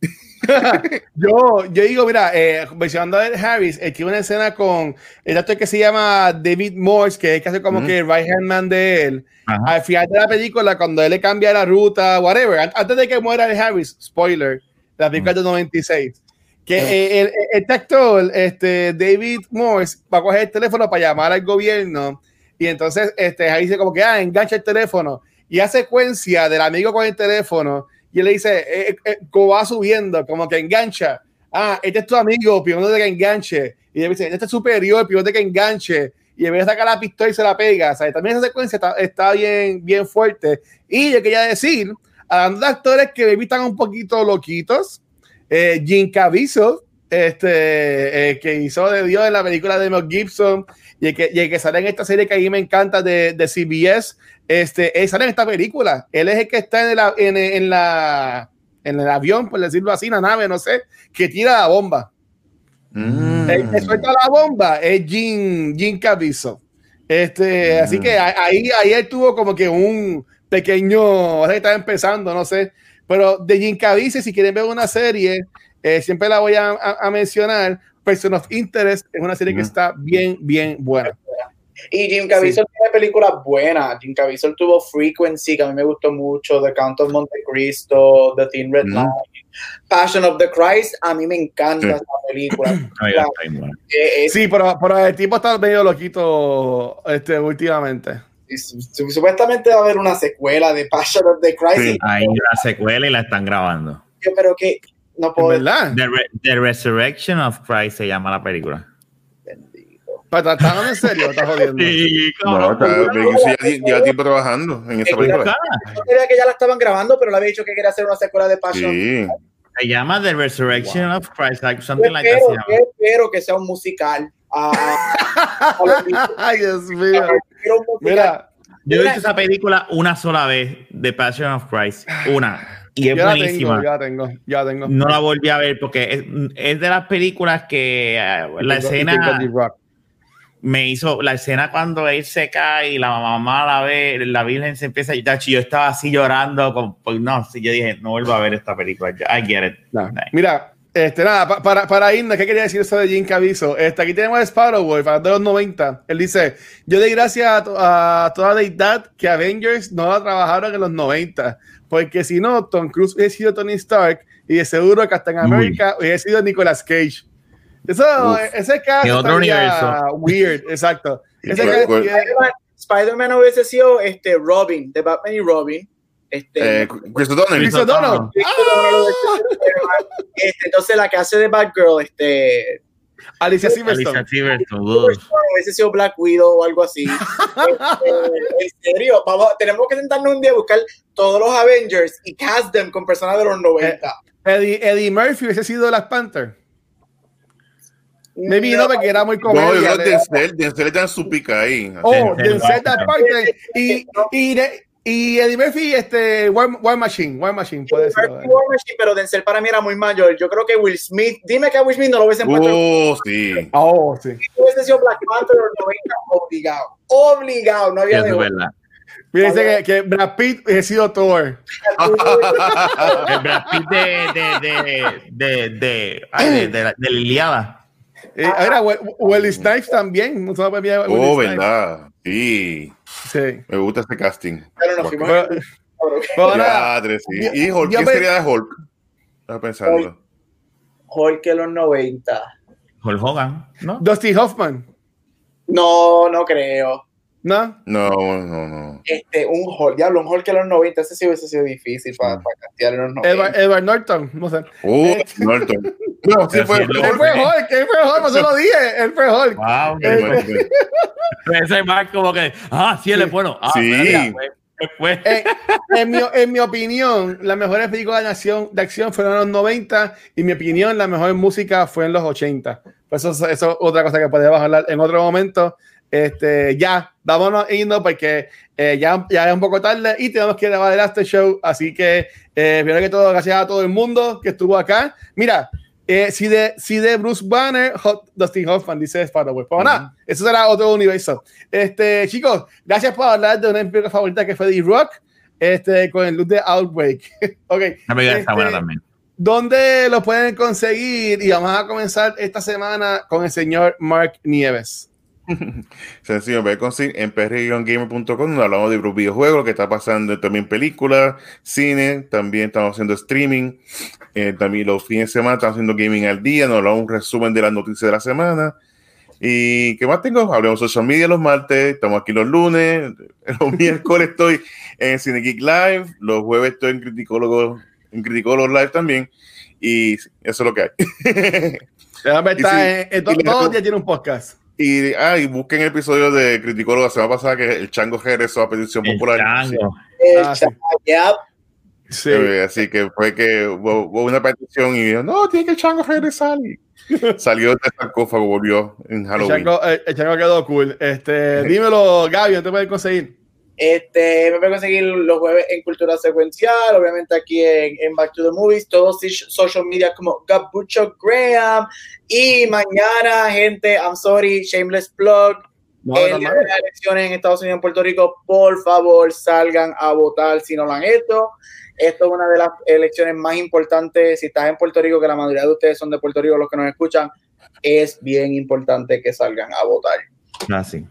yo, yo digo, mira, eh, mencionando a Harris, él tiene una escena con el actor que se llama David Morse, que es que hace como que el right hand man de él. Ajá. Al final de la película, cuando él le cambia la ruta, whatever, an- antes de que muera Ed Harris, spoiler, la película del 96, que eh, el, este actor, este, David Morse, va a coger el teléfono para llamar al gobierno y entonces este, ahí dice como que, ah, engancha el teléfono y hace secuencia del amigo con el teléfono y él le dice, eh, eh, como va subiendo, como que engancha. Ah, este es tu amigo, pidiendo que enganche. Y él dice, este es superior, pidiendo que enganche. Y en vez de sacar la pistola y se la pega. O sea, también esa secuencia está, está bien, bien fuerte. Y yo quería decir, hablando de actores que me están un poquito loquitos, eh, Jim Caviezel, este, eh, que hizo de Dios en la película de Mel Gibson y el que, y el que sale en esta serie que a mí me encanta de, de CBS, este, él sale en esta película. Él es el que está en, el- en, en la, en el avión, por decirlo así, la nave, no sé, que tira la bomba. Mm. El que suelta la bomba es Jim, Jim Caviezel. Este, Mm. Así que ahí, ahí él tuvo como que un pequeño, ahora que estaba empezando, no sé, pero de Jim Caviezel, si quieren ver una serie, eh, siempre la voy a, a- a mencionar. Person of Interest es una serie que Mm. está bien, bien buena. Y Jim Caviezel tiene películas buenas. Jim Caviezel tuvo Frequency, que a mí me gustó mucho, The Count of Monte Cristo, The Thin Red Mm. Line, Passion of the Christ. A mí me encanta Sí. esa película. Ay, La- eh, es- Sí, pero, pero el tipo está medio loquito este, últimamente. su- supuestamente va a haber una secuela de Passion of the Christ. Sí. Hay una secuela y la están grabando. pero que no ¿Es puedo verdad? The, Re- The Resurrection of Christ se llama la película. Bendito. Pero ¿estás en serio? ¿Estás jodiendo? Sí, No, lleva tiempo trabajando en esa Es película. Yo creía que ya la estaban grabando, pero le había dicho que quería hacer una secuela de Passion. Sí. Se llama The Resurrection of Christ, like Yo something like that. espero, llama. yo espero que sea un musical. Mismos- Ay, Dios mío. Mira, Yo he visto esa película una sola vez, The Passion of Christ. Una. Y es la tengo, buenísima. yo la tengo, yo la tengo. No la volví a ver porque es, es de las películas que eh, la tengo- escena tengo me hizo, la escena cuando él se cae y la mamá la ve, la Virgen se empieza a llorar. Yo estaba así llorando. Con, pues no, yo dije, no vuelvo a ver esta película. I get it. No. Mira, Este, nada, pa- para, para irnos, ¿qué quería decir eso de Jim Caviezel? Este, aquí tenemos a Sparrow, para de los 90. Él dice, yo doy gracias a, to- a toda la deidad que Avengers no la trabajaron en los 90, porque si no, Tom Cruise hubiese sido Tony Stark y de seguro Captain Uy. America hubiese sido Nicolas Cage. Eso, Uf. ese caso otro weird, exacto. Spider-Man hubiese sido este Robin, de Batman y Robin. Este, Eh, Chris O'Donnell. Chris O'Donnell. este, entonces la que hace de Batgirl, este, Alicia Alicia Silverstone. Silverstone. ugh. hubiese sido Black Widow o algo así. Este, en serio, vamos, tenemos que sentarnos un día a buscar todos los Avengers y cast them con personas de los 90. Eddie, Eddie Murphy hubiese sido Black Panther. Maybe no, porque era muy No, yo comedia. creo que Denzel, Denzel está en su pica ahí. Oh, Denzel da Washington. parte. Y, y, de- y Eddie Murphy, este, War, War Machine, War Machine, puede ser. Murphy, War Machine, pero Denzel para mí era muy mayor. Yo creo que Will Smith, dime que a Will Smith no lo hubiesen puesto. Oh, sí. Oh, sí. Si hubiese sido Black Panther en los 90, obligado. Obligado, no había eso de es verdad. Mira, dice que, que Brad Pitt hubiese sido Thor. El Brad Pitt de, de, de, de, de, ay, de, de, la- de. Eh, We- Wesley Snipes también. No Oh, Snipes. verdad. Sí. Sí. Me gusta este casting. Pero nos fuimos. Ahora, sí. yo- ¿Y Hulk? ¿Quién sería de Hulk? Estaba pensando. Hulk en los 90. Hulk Hogan, ¿no? Dusty Hoffman. No, no creo. ¿No? No, no, no. Este, un Hulk, diablo, un Hulk en los 90, ese sí hubiese sido difícil para, para castear en los 90. Edward, Edward Norton. No sé. Uh, Eh, Norton. No, sí fue. Él fue Hulk, él fue Hulk, no se lo dije. Él fue Hulk. Wow, Eh, ese más como que, ah, sí, él es bueno. Ah, Sí. Eh, en, mi, en mi opinión, las mejores películas de acción, de acción fueron en los 90 y mi opinión, la mejor música fue en los 80. Pues eso, eso es otra cosa que podemos hablar en otro momento. Este, ya, vámonos yendo porque eh, ya, ya es un poco tarde y tenemos que grabar el after show. Así que, eh, primero que todo, gracias a todo el mundo que estuvo acá. Mira, eh, si, de, si de Bruce Banner, Hot, Dustin Hoffman, dice Sparrow. Pues nada, eso será otro universo. Este, chicos, gracias por hablar de una película favorita que fue The Rock, este, con el look de Outbreak. ok. La película está Este, buena también. ¿Dónde lo pueden conseguir? Y vamos a comenzar esta semana con el señor Mark Nieves. Sencillo, ve conseguir en prgamer.com donde hablamos de videojuegos, lo que está pasando también películas, cine, también estamos haciendo streaming, eh, también los fines de semana estamos haciendo gaming al día, nos hablamos un resumen de las noticias de la semana. ¿Y qué más tengo? Hablemos social media los martes, estamos aquí los lunes, los miércoles estoy en Cine Geek Live, los jueves estoy en Criticólogo, en Criticólogo Live también, y eso es lo que hay. Déjame Y estar sí, en- en to- y le- todos los días tiene un podcast. Y, ah, y busquen el episodio de Criticólogo la semana pasada que el Chango regresó a petición El popular. chango. El Ah, sí. Chava, yep. Sí. Eh, así que fue que hubo, hubo una petición y dijo, no, tiene que el Chango regresar. Y salió del sarcófago, volvió en El Halloween. chango, el- el chango quedó cool. Este, dímelo, Gaby, ¿dónde te pueden conseguir? Este, me pueden conseguir los jueves en Cultura Secuencial, obviamente aquí en, en Back to the Movies, todos social media como Gabucho Graham. Y mañana, gente, I'm sorry, shameless plug. No, el no, día no. de las elecciones en Estados Unidos y en Puerto Rico, por favor, salgan a votar si no lo han hecho. Esto es una de las elecciones más importantes. Si estás en Puerto Rico, que la mayoría de ustedes son de Puerto Rico, los que nos escuchan, es bien importante que salgan a votar. Ah, sí.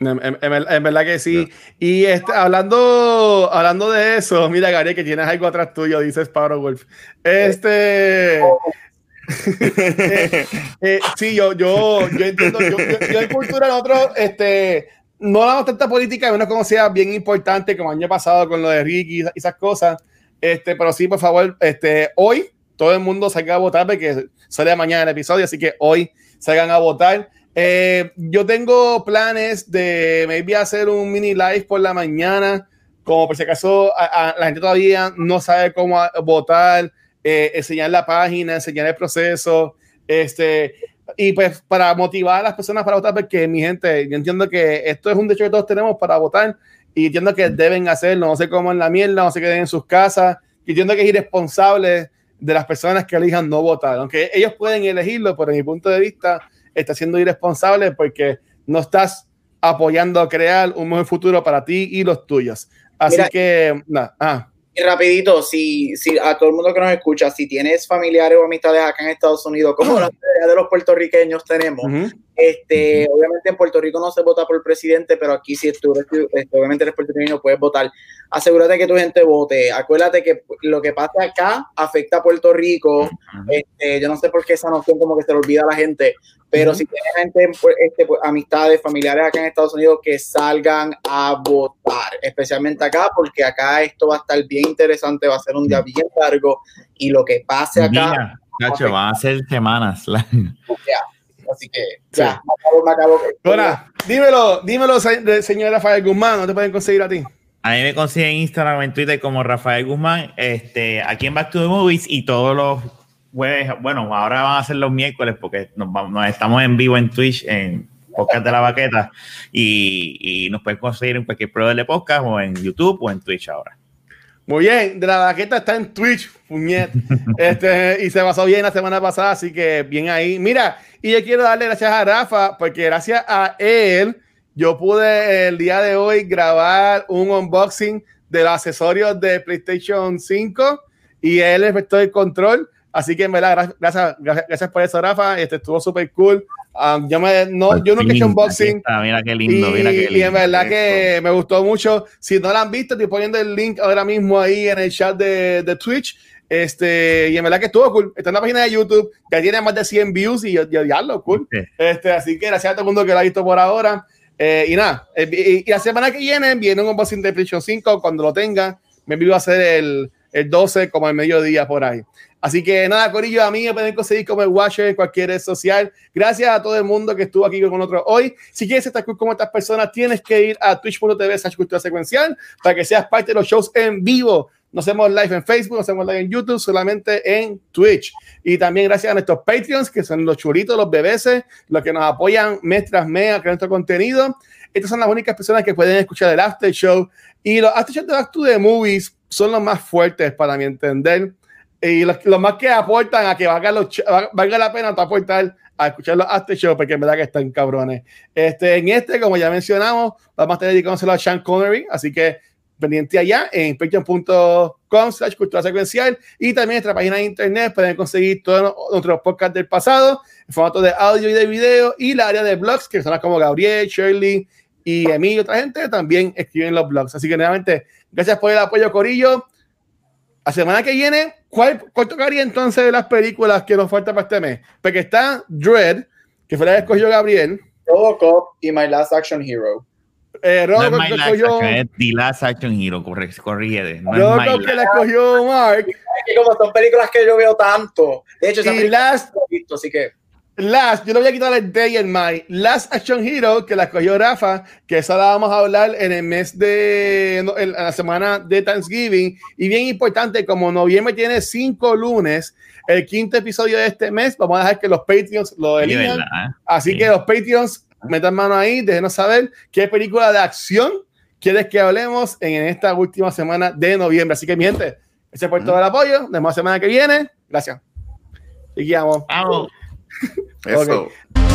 En, en- en ver- en verdad que sí. Y este, hablando, hablando de eso, mira, Gary, que tienes algo atrás tuyo, dice Sparrow Wolf. Este. eh, eh, sí, yo, yo, yo entiendo. Yo, yo- yo en cultura, nosotros este, no hablamos tanta política, menos como sea bien importante, como el año pasado con lo de Ricky y esas cosas. Este, pero sí, por favor, este, hoy todo el mundo salga a votar porque sale mañana el episodio, así que hoy salgan a votar. Eh, yo tengo planes de maybe hacer un mini live por la mañana, como por si acaso a- a- la gente todavía no sabe cómo votar, eh, enseñar la página, enseñar el proceso, este, y pues para motivar a las personas para votar, porque mi gente, yo entiendo que esto es un derecho que todos tenemos para votar y entiendo que deben hacerlo, no sé cómo en la mierda, no se queden en sus casas, y entiendo que es irresponsable de las personas que elijan no votar, aunque ellos pueden elegirlo, pero en mi punto de vista está siendo irresponsable porque no estás apoyando a crear un mejor futuro para ti y los tuyos. Así Mira, que, nada, ah, Y rapidito, si, si a todo el mundo que nos escucha, si tienes familiares o amistades acá en Estados Unidos, como la mayoría de los puertorriqueños tenemos. Este, obviamente en Puerto Rico no se vota por presidente, pero aquí si tú este, obviamente eres puertorriqueño puedes votar. Asegúrate que tu gente vote. Acuérdate que lo que pasa acá afecta a Puerto Rico. Este, yo no sé por qué esa noción como que se le olvida a la gente, pero Ujú. si tienes gente, pues, este, pues, amistades, familiares acá en Estados Unidos que salgan a votar, especialmente acá, porque acá esto va a estar bien interesante, va a ser un día bien largo y lo que pase acá, Mira, chacho, van a ser semanas. Así que ya, me acabo, me acabo. Ahora, dímelo, dímelo, señor Rafael Guzmán, ¿no te pueden conseguir a ti? A mí me consiguen en Instagram o en Twitter como Rafael Guzmán, este, aquí en Back to the Movies y todos los jueves, bueno, ahora van a ser los miércoles porque nos, vamos- nos estamos en vivo en Twitch, en Podcast de la Baqueta, y, y nos pueden conseguir en cualquier proveedor de podcast o en YouTube o en Twitch ahora. Muy bien, de la baqueta está en Twitch, puñet. Este, y se pasó bien la semana pasada, así que bien ahí. Mira, y yo quiero darle gracias a Rafa, porque gracias a él, yo pude el día de hoy grabar un unboxing de los accesorios de PlayStation 5 y él efectuó el control. Así que en verdad, gra- gracias, gracias, gracias por eso, Rafa. Este estuvo súper cool. Um, yo, me, no, yo nunca he hecho unboxing. está, mira qué lindo, y, mira qué lindo. y en verdad que me gustó mucho. Si no la han visto, estoy poniendo el link ahora mismo ahí en el chat de, de Twitch. Este, y en verdad que estuvo cool. Está en la página de YouTube, que tiene más de 100 views y yo, yo diablo, cool. Este, así que gracias a todo el mundo que lo ha visto por ahora. Eh, y nada, eh, y, y la semana que viene viene un unboxing de PlayStation 5 cuando lo tenga. Me vivo a hacer el, el 12 como el mediodía por ahí. Así que nada, Corillo, a mí me pueden conseguir como el Watcher en cualquier red social. Gracias a todo el mundo que estuvo aquí con nosotros hoy. Si quieres estar cool como estas personas, tienes que ir a twitch.tv cultura secuencial para que seas parte de los shows en vivo. No hacemos live en Facebook, no hacemos live en YouTube, solamente en Twitch. Y también gracias a nuestros Patreons, que son los churitos, los bebés, los que nos apoyan mes tras mes a crear nuestro contenido. Estas son las únicas personas que pueden escuchar el After Show. Y los After Show de Back to the Movies son los más fuertes para mi entender. Y los, más que aportan a que valga, la pena aportar a escuchar los After Show, porque en verdad que están cabrones. Este, en este, como ya mencionamos, vamos a estar dedicándoselo a Sean Connery, así que pendiente allá en patreon.com slash cultura secuencial y también nuestra página de internet pueden conseguir todos nuestros podcasts del pasado en formato de audio y de video y la área de blogs que son como Gabriel, Shirley y Emilio, otra gente también escriben los blogs. Así que nuevamente, gracias por el apoyo, Corillo. La semana que viene, ¿cuál, cuál tocaría entonces de las películas que nos falta para este mes? Porque está Dread, que fue la que escogió Gabriel. Robocop y My Last Action Hero. Eh, No es Robocop My que Last escogió, es The Last Action Hero, corre, corrígete. No Robocop que la escogió Mark. Es que como son películas que yo veo tanto. De hecho, esa Y película Last, no la he visto, así que Last, yo le voy a quitar el Day and My. Last Action Hero, que la escogió Rafa, que esa la vamos a hablar en el mes de, en la semana de Thanksgiving. Y bien importante, como noviembre tiene cinco lunes, el quinto episodio de este mes, vamos a dejar que los Patreons lo elijan. ¿verdad? Así Sí. que los Patreons, metan mano ahí, déjenos saber qué película de acción quieres que hablemos en esta última semana de noviembre. Así que, mi gente, ese por todo el apoyo. Nos vemos la semana que viene. Gracias. Y guiamos. Vamos. Eso. Ok.